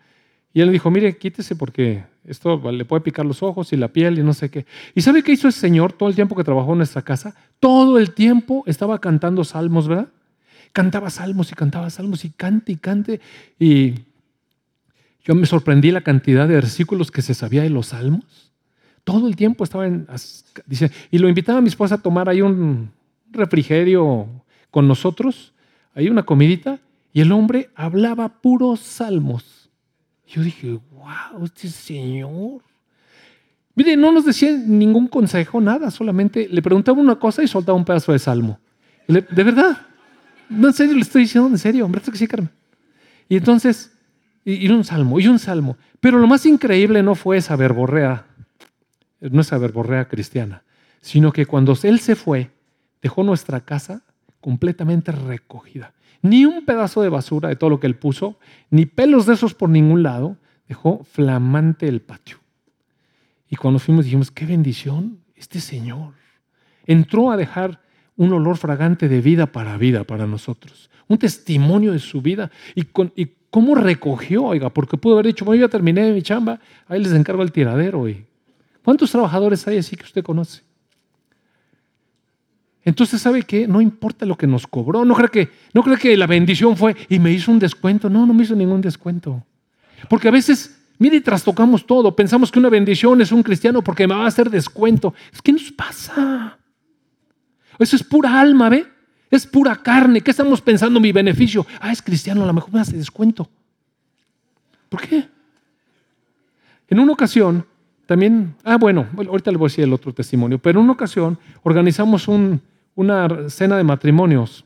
Y él dijo, mire, quítese porque esto le puede picar los ojos y la piel y no sé qué. ¿Y sabe qué hizo ese señor todo el tiempo que trabajó en nuestra casa? Todo el tiempo estaba cantando salmos, ¿verdad? Cantaba salmos y cantaba salmos y cante y cante. Y yo me sorprendí la cantidad de versículos que se sabía de los salmos. Todo el tiempo estaba en... Dice, y lo invitaba a mi esposa a tomar ahí un refrigerio con nosotros, ahí una comidita, y el hombre hablaba puros salmos. Yo dije, wow, este señor. Mire, no nos decía ningún consejo, nada, solamente le preguntaba una cosa y soltaba un pedazo de salmo. de verdad, no en serio, le estoy diciendo en serio, hombre, que sí, Carmen. Y entonces, y, un salmo, y un salmo. Pero lo más increíble no fue esa verborrea, no esa verborrea cristiana, sino que cuando él se fue, dejó nuestra casa completamente recogida ni un pedazo de basura de todo lo que él puso, ni pelos de esos por ningún lado, dejó flamante el patio. Y cuando fuimos dijimos, qué bendición, este señor entró a dejar un olor fragante de vida para vida para nosotros, un testimonio de su vida y, cómo recogió, oiga, porque pudo haber dicho, bueno, ya terminé mi chamba, ahí les encargo el tiradero. ¿Cuántos trabajadores hay así que usted conoce? Entonces, ¿sabe qué? No importa lo que nos cobró. No cree que, no cree que la bendición fue y me hizo un descuento. No, no me hizo ningún descuento. Porque a veces, mire, trastocamos todo. Pensamos que una bendición es un cristiano porque me va a hacer descuento. ¿Qué nos pasa? Eso es pura alma, ¿ve? Es pura carne. ¿Qué estamos pensando mi beneficio? Ah, es cristiano, a lo mejor me hace descuento. ¿Por qué? En una ocasión, también, ah, bueno, ahorita le voy a decir el otro testimonio, pero en una ocasión organizamos un, una cena de matrimonios.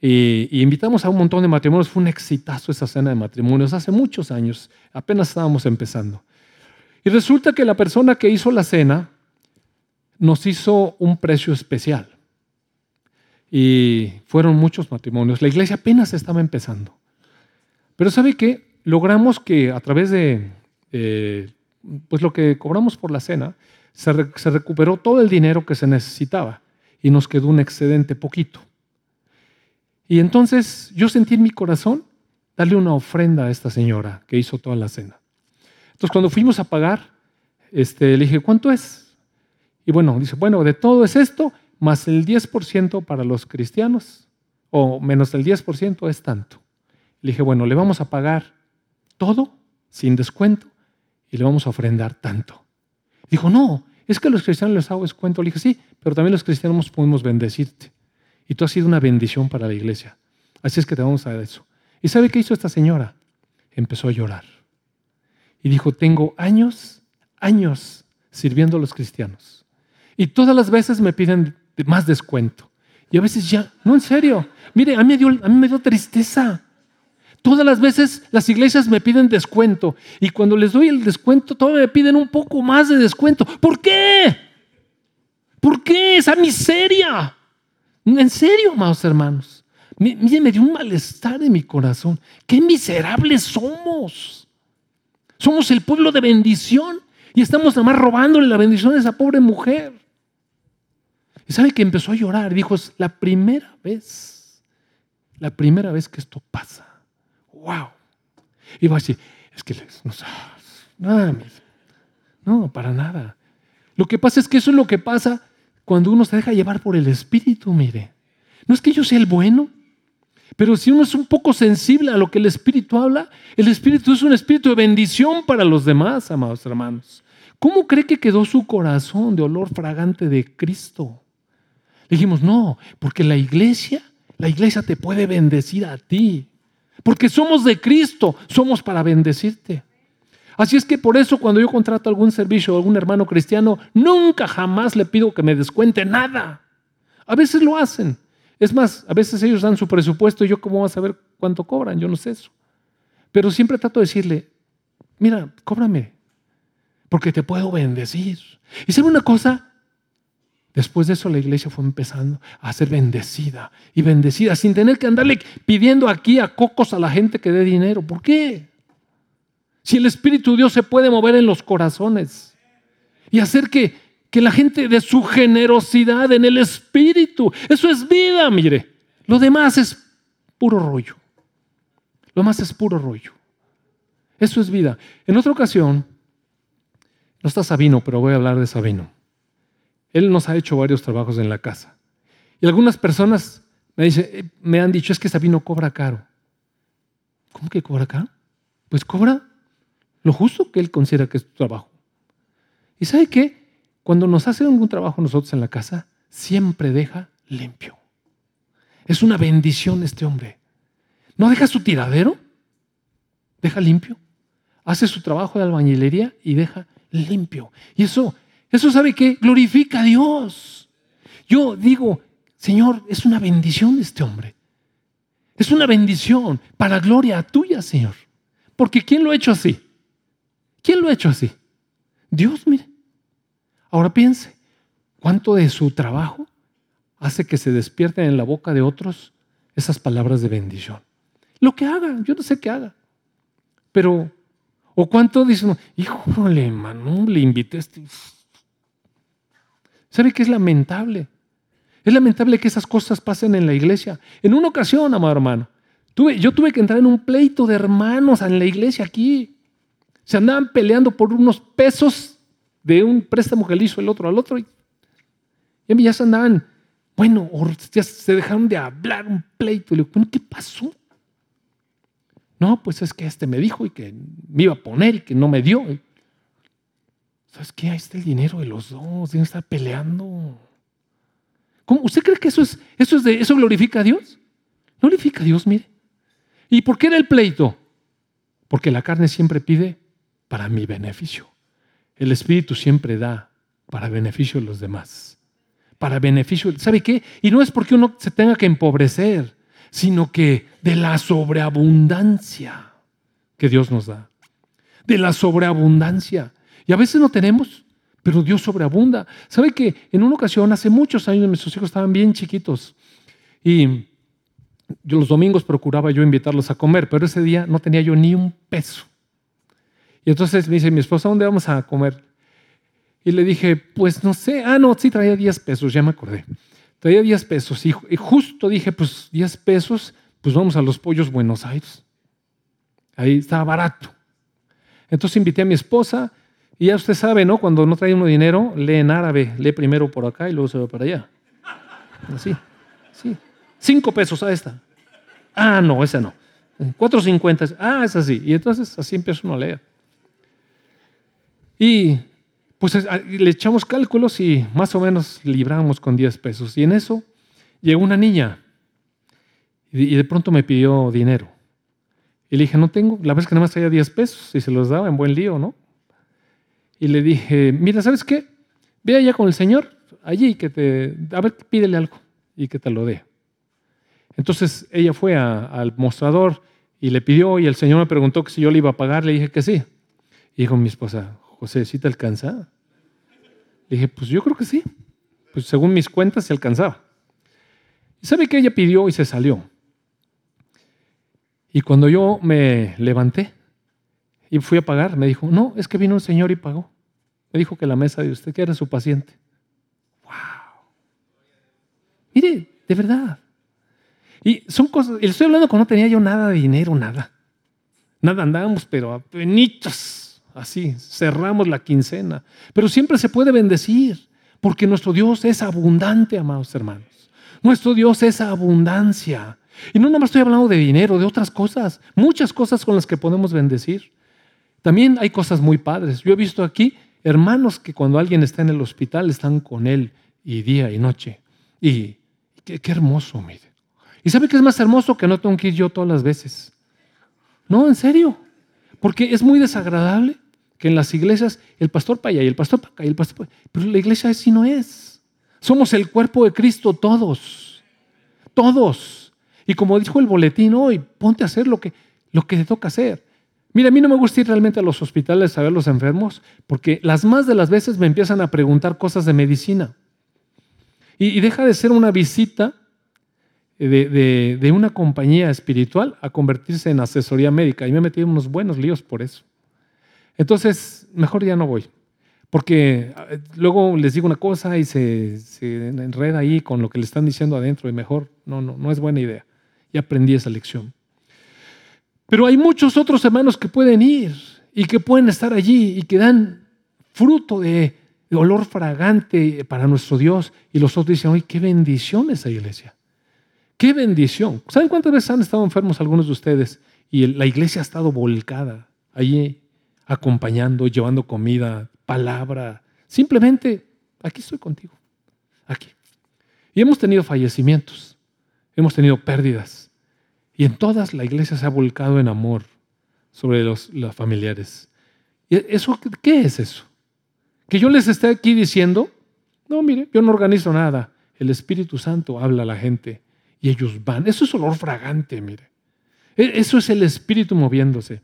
Y, invitamos a un montón de matrimonios. Fue un exitazo esa cena de matrimonios hace muchos años. Apenas estábamos empezando. Y resulta que la persona que hizo la cena nos hizo un precio especial. Y fueron muchos matrimonios. La iglesia apenas estaba empezando. Pero ¿sabe qué? Logramos que a través de pues lo que cobramos por la cena, se recuperó todo el dinero que se necesitaba y nos quedó un excedente poquito. Y entonces yo sentí en mi corazón darle una ofrenda a esta señora que hizo toda la cena. Entonces cuando fuimos a pagar, este, le dije, ¿cuánto es? Y bueno, dice, bueno, de todo es esto, más el 10% para los cristianos, o menos el 10% es tanto. Le dije, bueno, le vamos a pagar todo, sin descuento, y le vamos a ofrendar tanto. Dijo, no, es que los cristianos les hago descuento. Le dije, sí, pero también los cristianos podemos bendecirte. Y tú has sido una bendición para la iglesia. Así es que te vamos a dar eso. ¿Y sabe qué hizo esta señora? Empezó a llorar. Y dijo, tengo años, años sirviendo a los cristianos. Y todas las veces me piden más descuento. Y a veces ya, no, en serio. Mire, a mí me dio, a mí me dio tristeza. Todas las veces las iglesias me piden descuento y cuando les doy el descuento todavía me piden un poco más de descuento. ¿Por qué? ¿Por qué esa miseria? En serio, amados hermanos. Mire, me dio un malestar en mi corazón. Qué miserables somos. Somos el pueblo de bendición y estamos nada más robándole la bendición a esa pobre mujer. Y sabe que empezó a llorar. Dijo, es la primera vez, la primera vez que esto pasa. ¡Wow! Y va a decir, es que no, nada, no, para nada. Lo que pasa es que eso es lo que pasa cuando uno se deja llevar por el Espíritu, mire. No es que yo sea el bueno, pero si uno es un poco sensible a lo que el Espíritu habla, el Espíritu es un espíritu de bendición para los demás, amados hermanos. ¿Cómo cree que quedó su corazón de olor fragante de Cristo? Le dijimos, no, porque la iglesia, la iglesia te puede bendecir a ti. Porque somos de Cristo, somos para bendecirte. Así es que por eso cuando yo contrato algún servicio a algún hermano cristiano, nunca jamás le pido que me descuente nada. A veces lo hacen. Es más, a veces ellos dan su presupuesto y yo cómo voy a saber cuánto cobran, yo no sé eso. Pero siempre trato de decirle, mira, cóbrame, porque te puedo bendecir. Y sabe una cosa, Después de eso la iglesia fue empezando a ser bendecida y bendecida sin tener que andarle pidiendo aquí a cocos a la gente que dé dinero. ¿Por qué? Si el Espíritu de Dios se puede mover en los corazones y hacer que, que la gente de su generosidad en el Espíritu, eso es vida, mire. Lo demás es puro rollo. Lo más es puro rollo. Eso es vida. En otra ocasión, no está Sabino, pero voy a hablar de Sabino. Él nos ha hecho varios trabajos en la casa. Y algunas personas me, eh, me han dicho, es que Sabino cobra caro. ¿Cómo que cobra caro? Pues cobra lo justo que él considera que es tu trabajo. ¿Y sabe qué? Cuando nos hace algún trabajo nosotros en la casa, siempre deja limpio. Es una bendición este hombre. No deja su tiradero, deja limpio. Hace su trabajo de albañilería y deja limpio. Y eso eso sabe que glorifica a Dios. Yo digo, Señor, es una bendición este hombre. Es una bendición para gloria tuya, Señor. Porque ¿quién lo ha hecho así? ¿Quién lo ha hecho así? Dios, mire. Ahora piense, ¿cuánto de su trabajo hace que se despierten en la boca de otros esas palabras de bendición? Lo que haga, yo no sé qué haga. Pero, ¿o cuánto dicen, híjole, hermano, le invité a este ¿Sabe qué es lamentable? Es lamentable que esas cosas pasen en la iglesia. En una ocasión, amado hermano, tuve, yo tuve que entrar en un pleito de hermanos en la iglesia aquí. Se andaban peleando por unos pesos de un préstamo que le hizo el otro al otro. Y ya se andaban, bueno, ya se dejaron de hablar un pleito. Le digo, ¿qué pasó? No, pues es que este me dijo y que me iba a poner y que no me dio. ¿Sabes qué? Ahí está el dinero de los dos, deben estar peleando. ¿Usted cree que eso es, eso es eso glorifica a Dios? Glorifica a Dios, mire. ¿Y por qué era el pleito? Porque la carne siempre pide para mi beneficio. El Espíritu siempre da para beneficio de los demás. Para beneficio, ¿sabe qué? Y no es porque uno se tenga que empobrecer, sino que de la sobreabundancia que Dios nos da. De la sobreabundancia. Y a veces no tenemos, pero Dios sobreabunda. ¿Sabe que en una ocasión, hace muchos años, nuestros hijos estaban bien chiquitos y yo los domingos procuraba yo invitarlos a comer, pero ese día no tenía yo ni un peso. Y entonces me dice mi esposa, ¿dónde vamos a comer? Y le dije, pues no sé, ah, no, sí traía 10 pesos, ya me acordé. Traía 10 pesos y, justo dije, pues 10 pesos, pues vamos a los pollos Buenos Aires. Ahí estaba barato. Entonces invité a mi esposa y ya usted sabe, ¿no? Cuando no trae uno dinero, lee en árabe, lee primero por acá y luego se va para allá. Así, sí. Cinco pesos a esta. Ah, no, esa no. Cuatro cincuenta. Ah, es así. Y entonces así empieza uno a leer. Y pues le echamos cálculos y más o menos libramos con 10 pesos. Y en eso llegó una niña y de pronto me pidió dinero. Y le dije, no tengo, la vez que nada más traía 10 pesos y se los daba en buen lío, ¿no? Y le dije, mira, ¿sabes qué? Ve allá con el Señor, allí, que te, a ver, pídele algo y que te lo dé. Entonces ella fue al mostrador y le pidió y el Señor me preguntó si yo le iba a pagar, le dije que sí. Y dijo mi esposa, José, ¿sí te alcanza? Le dije, pues yo creo que sí. Pues según mis cuentas se alcanzaba. ¿Y sabe que ella pidió y se salió? Y cuando yo me levanté y fui a pagar, me dijo, no, es que vino un señor y pagó. Me dijo que la mesa de usted, que era su paciente. ¡Wow! Mire, de verdad. Y son cosas, y le estoy hablando cuando no tenía yo nada de dinero, nada. Nada andábamos, pero a penitos, así, cerramos la quincena. Pero siempre se puede bendecir, porque nuestro Dios es abundante, amados hermanos. Nuestro Dios es abundancia. Y no nada más estoy hablando de dinero, de otras cosas, muchas cosas con las que podemos bendecir. También hay cosas muy padres. Yo he visto aquí hermanos que cuando alguien está en el hospital están con él y día y noche. Y qué, hermoso, mire. ¿Y sabe qué es más hermoso que no tengo que ir yo todas las veces? No, en serio. Porque es muy desagradable que en las iglesias el pastor para allá y el pastor para acá y el pastor para Pero la iglesia así no es. Somos el cuerpo de Cristo todos. Todos. Y como dijo el boletín hoy, ponte a hacer lo que, lo que te toca hacer. Mira, a mí no me gusta ir realmente a los hospitales a ver los enfermos, porque las más de las veces me empiezan a preguntar cosas de medicina. Y, deja de ser una visita de, de, una compañía espiritual a convertirse en asesoría médica. Y me he metido unos buenos líos por eso. Entonces, mejor ya no voy. Porque eh, luego les digo una cosa y se, se enreda ahí con lo que le están diciendo adentro y mejor, no, no, no es buena idea y aprendí esa lección. Pero hay muchos otros hermanos que pueden ir y que pueden estar allí y que dan fruto de, olor fragante para nuestro Dios. Y los otros dicen, ¡ay, qué bendición esa iglesia! ¡Qué bendición! ¿Saben cuántas veces han estado enfermos algunos de ustedes? Y la iglesia ha estado volcada allí, acompañando, llevando comida, palabra. Simplemente, aquí estoy contigo. Aquí. Y hemos tenido fallecimientos, hemos tenido pérdidas. Y en todas la iglesia se ha volcado en amor sobre los, familiares. ¿Y eso, ¿Qué es eso? Que yo les esté aquí diciendo, no, mire, yo no organizo nada. El Espíritu Santo habla a la gente y ellos van. Eso es olor fragante, mire. E, eso es el Espíritu moviéndose.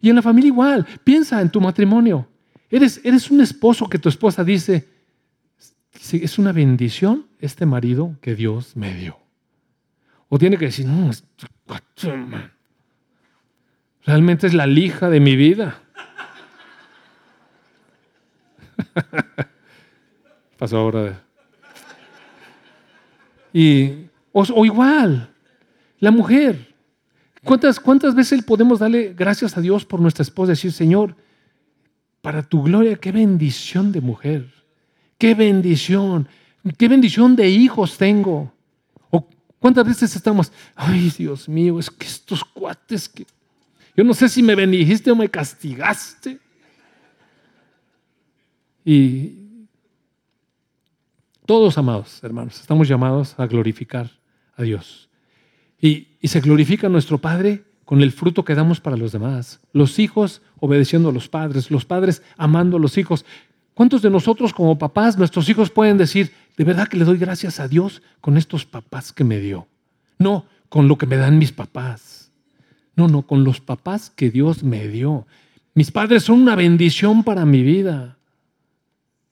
Y en la familia igual, piensa en tu matrimonio. Eres, eres un esposo que tu esposa dice, es una bendición este marido que Dios me dio. O tiene que decir, no, realmente es la lija de mi vida. pasó ahora. Y, o, igual, la mujer. ¿Cuántas, ¿Cuántas veces podemos darle gracias a Dios por nuestra esposa? Decir, Señor, para tu gloria, qué bendición de mujer. Qué bendición. Qué bendición de hijos tengo. Cuántas veces estamos, ay Dios mío, es que estos cuates que... Yo no sé si me bendijiste o me castigaste. Y todos amados, hermanos, estamos llamados a glorificar a Dios. Y, se glorifica nuestro Padre con el fruto que damos para los demás. Los hijos obedeciendo a los padres, los padres amando a los hijos. ¿Cuántos de nosotros como papás, nuestros hijos pueden decir, de verdad que le doy gracias a Dios con estos papás que me dio? No, con lo que me dan mis papás. No, no, con los papás que Dios me dio. Mis padres son una bendición para mi vida.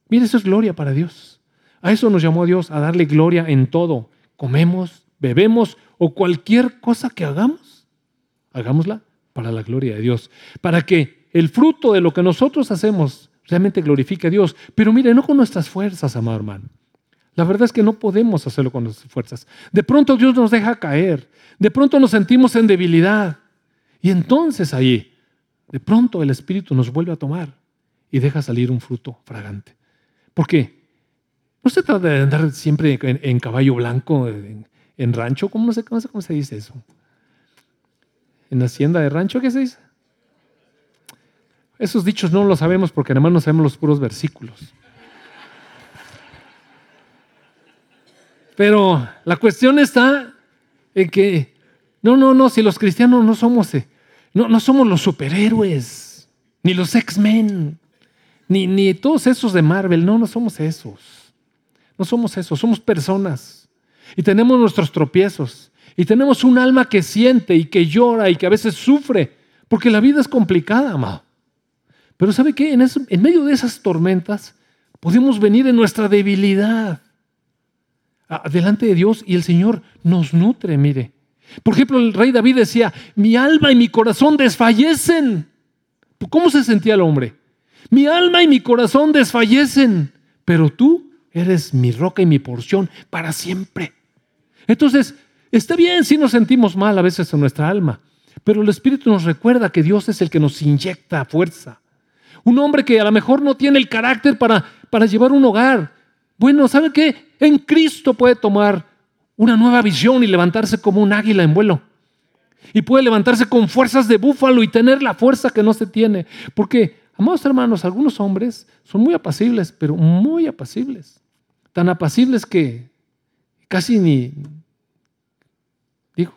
Mire, eso es gloria para Dios. A eso nos llamó Dios, a darle gloria en todo. Comemos, bebemos o cualquier cosa que hagamos, hagámosla para la gloria de Dios. Para que el fruto de lo que nosotros hacemos realmente glorifique a Dios. Pero mire, no con nuestras fuerzas, amado hermano. La verdad es que no podemos hacerlo con nuestras fuerzas. De pronto Dios nos deja caer. De pronto nos sentimos en debilidad. Y entonces ahí, de pronto el Espíritu nos vuelve a tomar y deja salir un fruto fragante. ¿Por qué? No se trata de andar siempre en, caballo blanco, en, rancho, ¿cómo no, sé, cómo se dice eso? ¿En hacienda de rancho qué se dice? Esos dichos no los sabemos porque además no sabemos los puros versículos. Pero la cuestión está en que, no, no, no, si los cristianos no somos, eh, no, no somos los superhéroes, ni los X-Men, ni, ni todos esos de Marvel, no, no somos esos. No somos esos, somos personas. Y tenemos nuestros tropiezos. Y tenemos un alma que siente y que llora y que a veces sufre, porque la vida es complicada, amado. Pero ¿sabe qué? En, en medio de esas tormentas podemos venir en nuestra debilidad delante de Dios y el Señor nos nutre, mire. Por ejemplo, el rey David decía, mi alma y mi corazón desfallecen. ¿Cómo se sentía el hombre? Mi alma y mi corazón desfallecen, pero tú eres mi roca y mi porción para siempre. Entonces, está bien si nos sentimos mal a veces en nuestra alma, pero el Espíritu nos recuerda que Dios es el que nos inyecta fuerza. Un hombre que a lo mejor no tiene el carácter para, para llevar un hogar. Bueno, ¿sabe qué? En Cristo puede tomar una nueva visión y levantarse como un águila en vuelo. Y puede levantarse con fuerzas de búfalo y tener la fuerza que no se tiene. Porque, amados hermanos, algunos hombres son muy apacibles, pero muy apacibles. Tan apacibles que casi ni... Digo.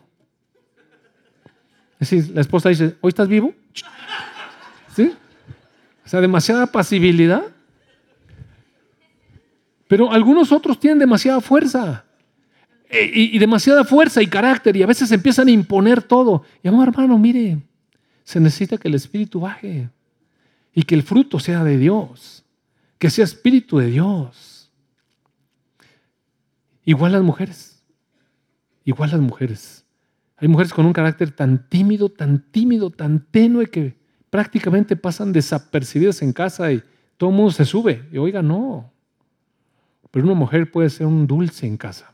Es decir, la esposa dice, ¿hoy estás vivo? ¿Sí? O sea, demasiada pasibilidad. Pero algunos otros tienen demasiada fuerza. E, y, demasiada fuerza y carácter. Y a veces empiezan a imponer todo. Y amor, hermano, mire, se necesita que el Espíritu baje. Y que el fruto sea de Dios. Que sea Espíritu de Dios. Igual las mujeres. Igual las mujeres. Hay mujeres con un carácter tan tímido, tan tímido, tan tenue que prácticamente pasan desapercibidas en casa y todo el mundo se sube. Y oiga, no. Pero una mujer puede ser un dulce en casa.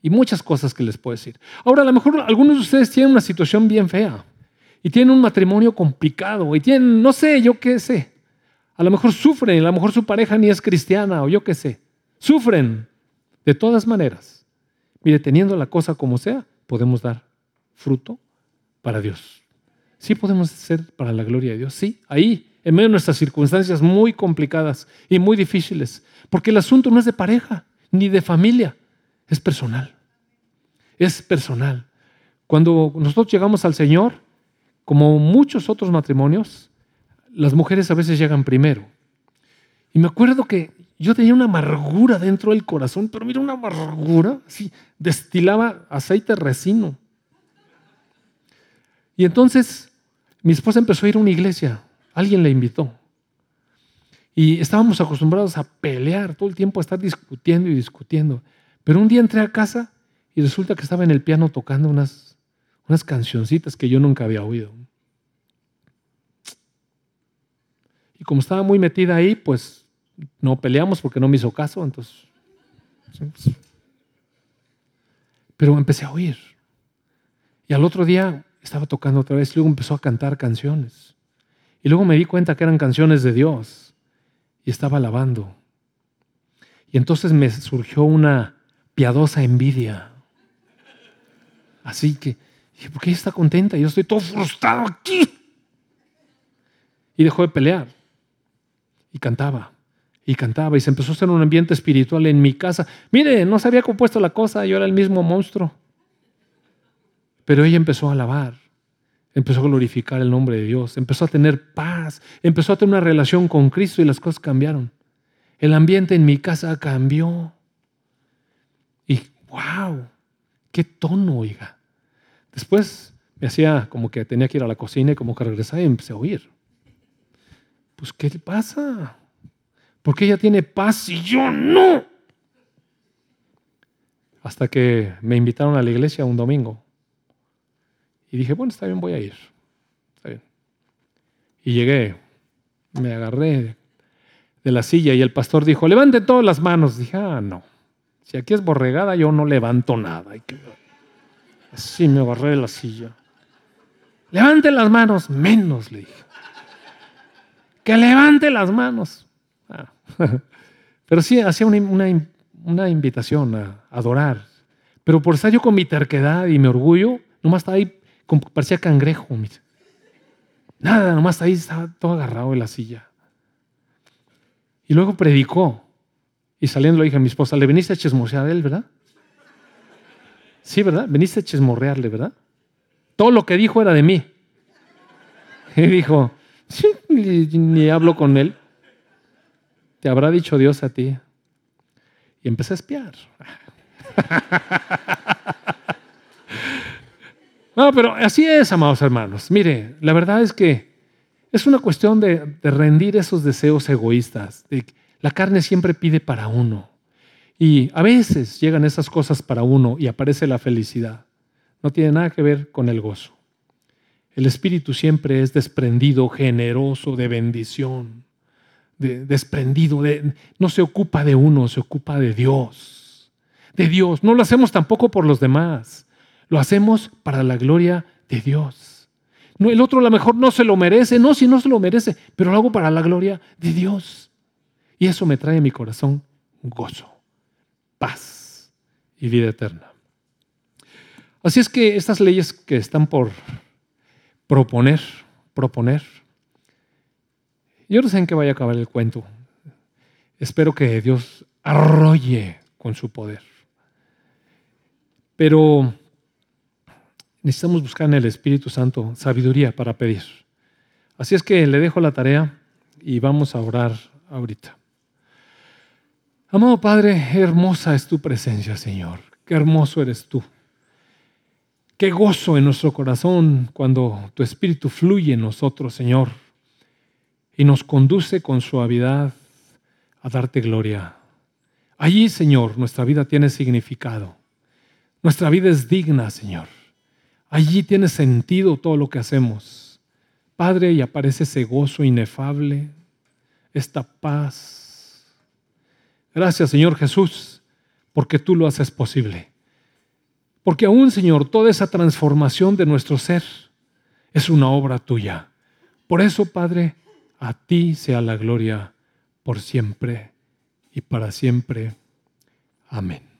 Y muchas cosas que les puedo decir. Ahora, a lo mejor algunos de ustedes tienen una situación bien fea y tienen un matrimonio complicado y tienen, no sé, yo qué sé. A lo mejor sufren, a lo mejor su pareja ni es cristiana o yo qué sé. Sufren. De todas maneras, mire, teniendo la cosa como sea, podemos dar fruto para Dios. Sí podemos ser para la gloria de Dios, sí, ahí, en medio de nuestras circunstancias muy complicadas y muy difíciles, porque el asunto no es de pareja ni de familia, es personal. Es personal. Cuando nosotros llegamos al Señor, como muchos otros matrimonios, las mujeres a veces llegan primero. Y me acuerdo que yo tenía una amargura dentro del corazón, pero mira, una amargura, así, destilaba aceite resino. Y entonces mi esposa empezó a ir a una iglesia, alguien la invitó. Y estábamos acostumbrados a pelear todo el tiempo, a estar discutiendo y discutiendo. Pero un día entré a casa y resulta que estaba en el piano tocando unas, unas cancioncitas que yo nunca había oído. Y como estaba muy metida ahí, pues no peleamos porque no me hizo caso, entonces... Pero empecé a oír. Y al otro día estaba tocando otra vez, luego empezó a cantar canciones. Y luego me di cuenta que eran canciones de Dios y estaba alabando. Y entonces me surgió una piadosa envidia. Así que, ¿por qué ella está contenta? Yo estoy todo frustrado aquí. Y dejó de pelear. Y cantaba. Y cantaba. Y se empezó a hacer un ambiente espiritual en mi casa. Mire, no se había compuesto la cosa. Yo era el mismo monstruo. Pero ella empezó a alabar. Empezó a glorificar el nombre de Dios. Empezó a tener paz. Empezó a tener una relación con Cristo y las cosas cambiaron. El ambiente en mi casa cambió. Y wow, qué tono, oiga. Después me hacía como que tenía que ir a la cocina y como que regresaba y empecé a oír. Pues, ¿qué le pasa? Porque ella tiene paz y yo no? Hasta que me invitaron a la iglesia un domingo. Y dije, bueno, está bien, voy a ir. Está bien. Y llegué, me agarré de la silla y el pastor dijo, levante todas las manos. Dije, ah, no. Si aquí es borregada, yo no levanto nada. Así me agarré de la silla. Levante las manos, menos, le dije. Que levante las manos. Ah. Pero sí, hacía una, invitación a adorar. Pero por estar yo con mi terquedad y mi orgullo, nomás estaba ahí, como parecía cangrejo. Nada, nomás ahí estaba todo agarrado de la silla. Y luego predicó. Y saliendo le dije a mi esposa, ¿le veniste a chismorrear a él, verdad? Sí, ¿verdad? Veniste a chismorrearle, ¿verdad? Todo lo que dijo era de mí. Y dijo, sí, ni, hablo con él. Te habrá dicho Dios a ti. Y empecé a espiar. No, pero así es, amados hermanos. Mire, la verdad es que es una cuestión de, rendir esos deseos egoístas. la carne siempre pide para uno. Y a veces llegan esas cosas para uno y aparece la felicidad. No tiene nada que ver con el gozo. El espíritu siempre es desprendido, generoso, de bendición, desprendido, no se ocupa de uno, se ocupa de Dios. De Dios. No lo hacemos tampoco por los demás. Lo hacemos para la gloria de Dios el otro a lo mejor no se lo merece, no, si no se lo merece, pero lo hago para la gloria de Dios. Y eso me trae a mi corazón gozo, paz y vida eterna. Así es que estas leyes que están por proponer, proponer, yo no sé en qué vaya a acabar el cuento. Espero que Dios arrolle con su poder. Pero necesitamos buscar en el Espíritu Santo sabiduría para pedir. Así es que le dejo la tarea y vamos a orar ahorita. Amado Padre, hermosa es tu presencia, Señor. Qué hermoso eres tú. Qué gozo en nuestro corazón cuando tu Espíritu fluye en nosotros, Señor, y nos conduce con suavidad a darte gloria. Allí, Señor, nuestra vida tiene significado. Nuestra vida es digna, Señor. Allí tiene sentido todo lo que hacemos. Padre, y aparece ese gozo inefable, esta paz. Gracias, Señor Jesús, porque tú lo haces posible. Porque aún, Señor, toda esa transformación de nuestro ser es una obra tuya. Por eso, Padre, a ti sea la gloria por siempre y para siempre. Amén.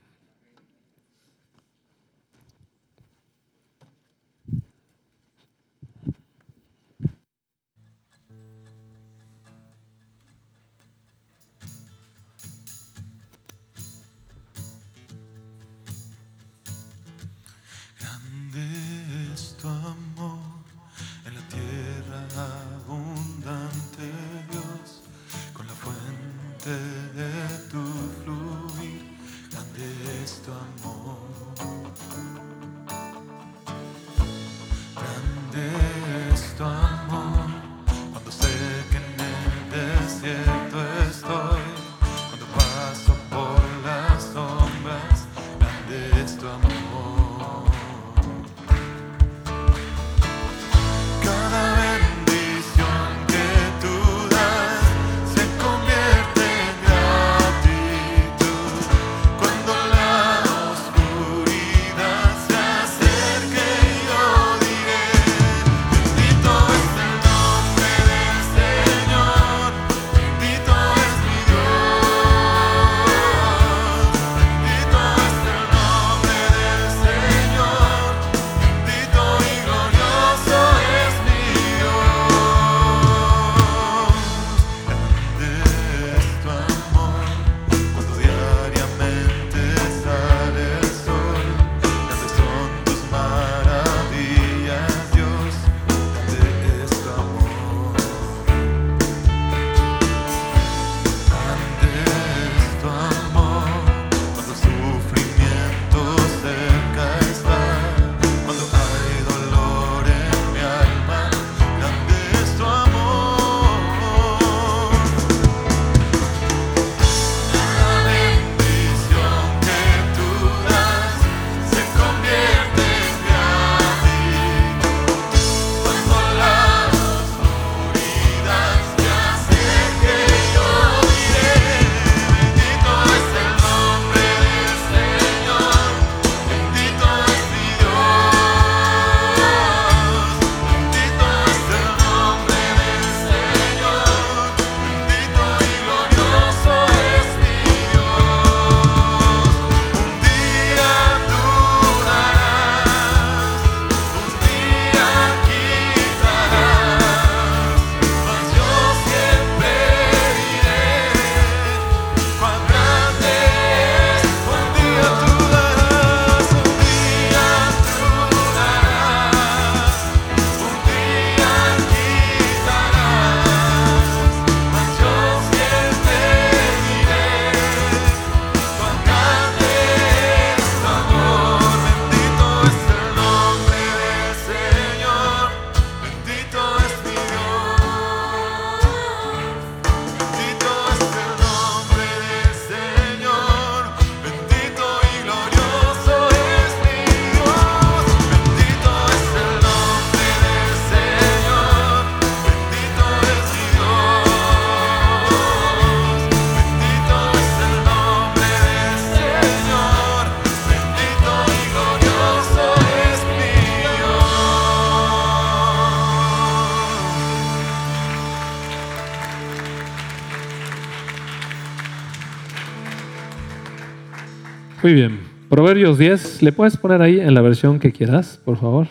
Proverbios 10, ¿le puedes poner ahí en la versión que quieras, por favor?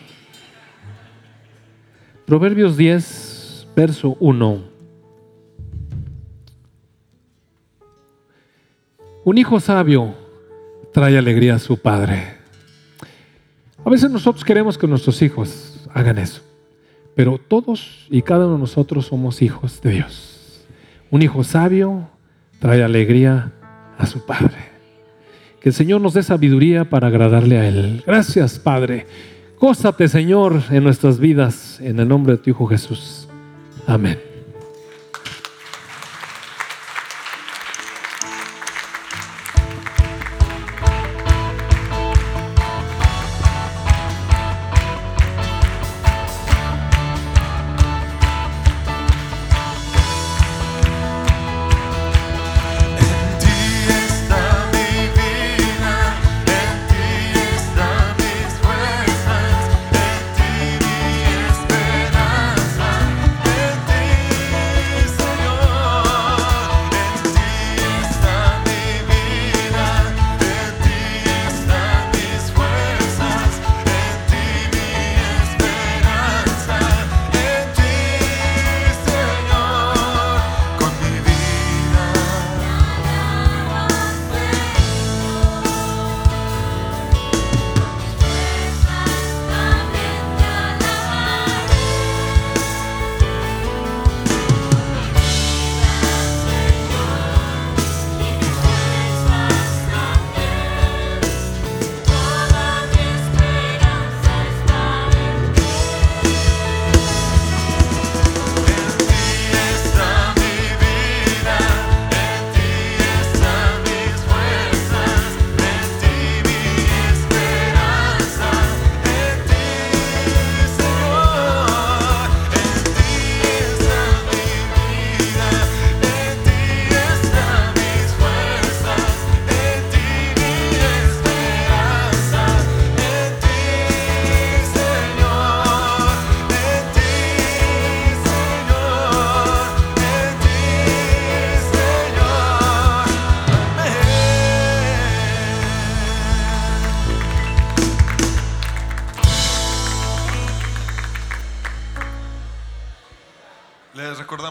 Proverbios 10, verso 1. Un hijo sabio trae alegría a su padre. A veces nosotros queremos que nuestros hijos hagan eso, pero todos y cada uno de nosotros somos hijos de Dios. Un hijo sabio trae alegría a su padre. Que el Señor nos dé sabiduría para agradarle a Él. Gracias, Padre. Gózate, Señor, en nuestras vidas, en el nombre de tu Hijo Jesús. Amén.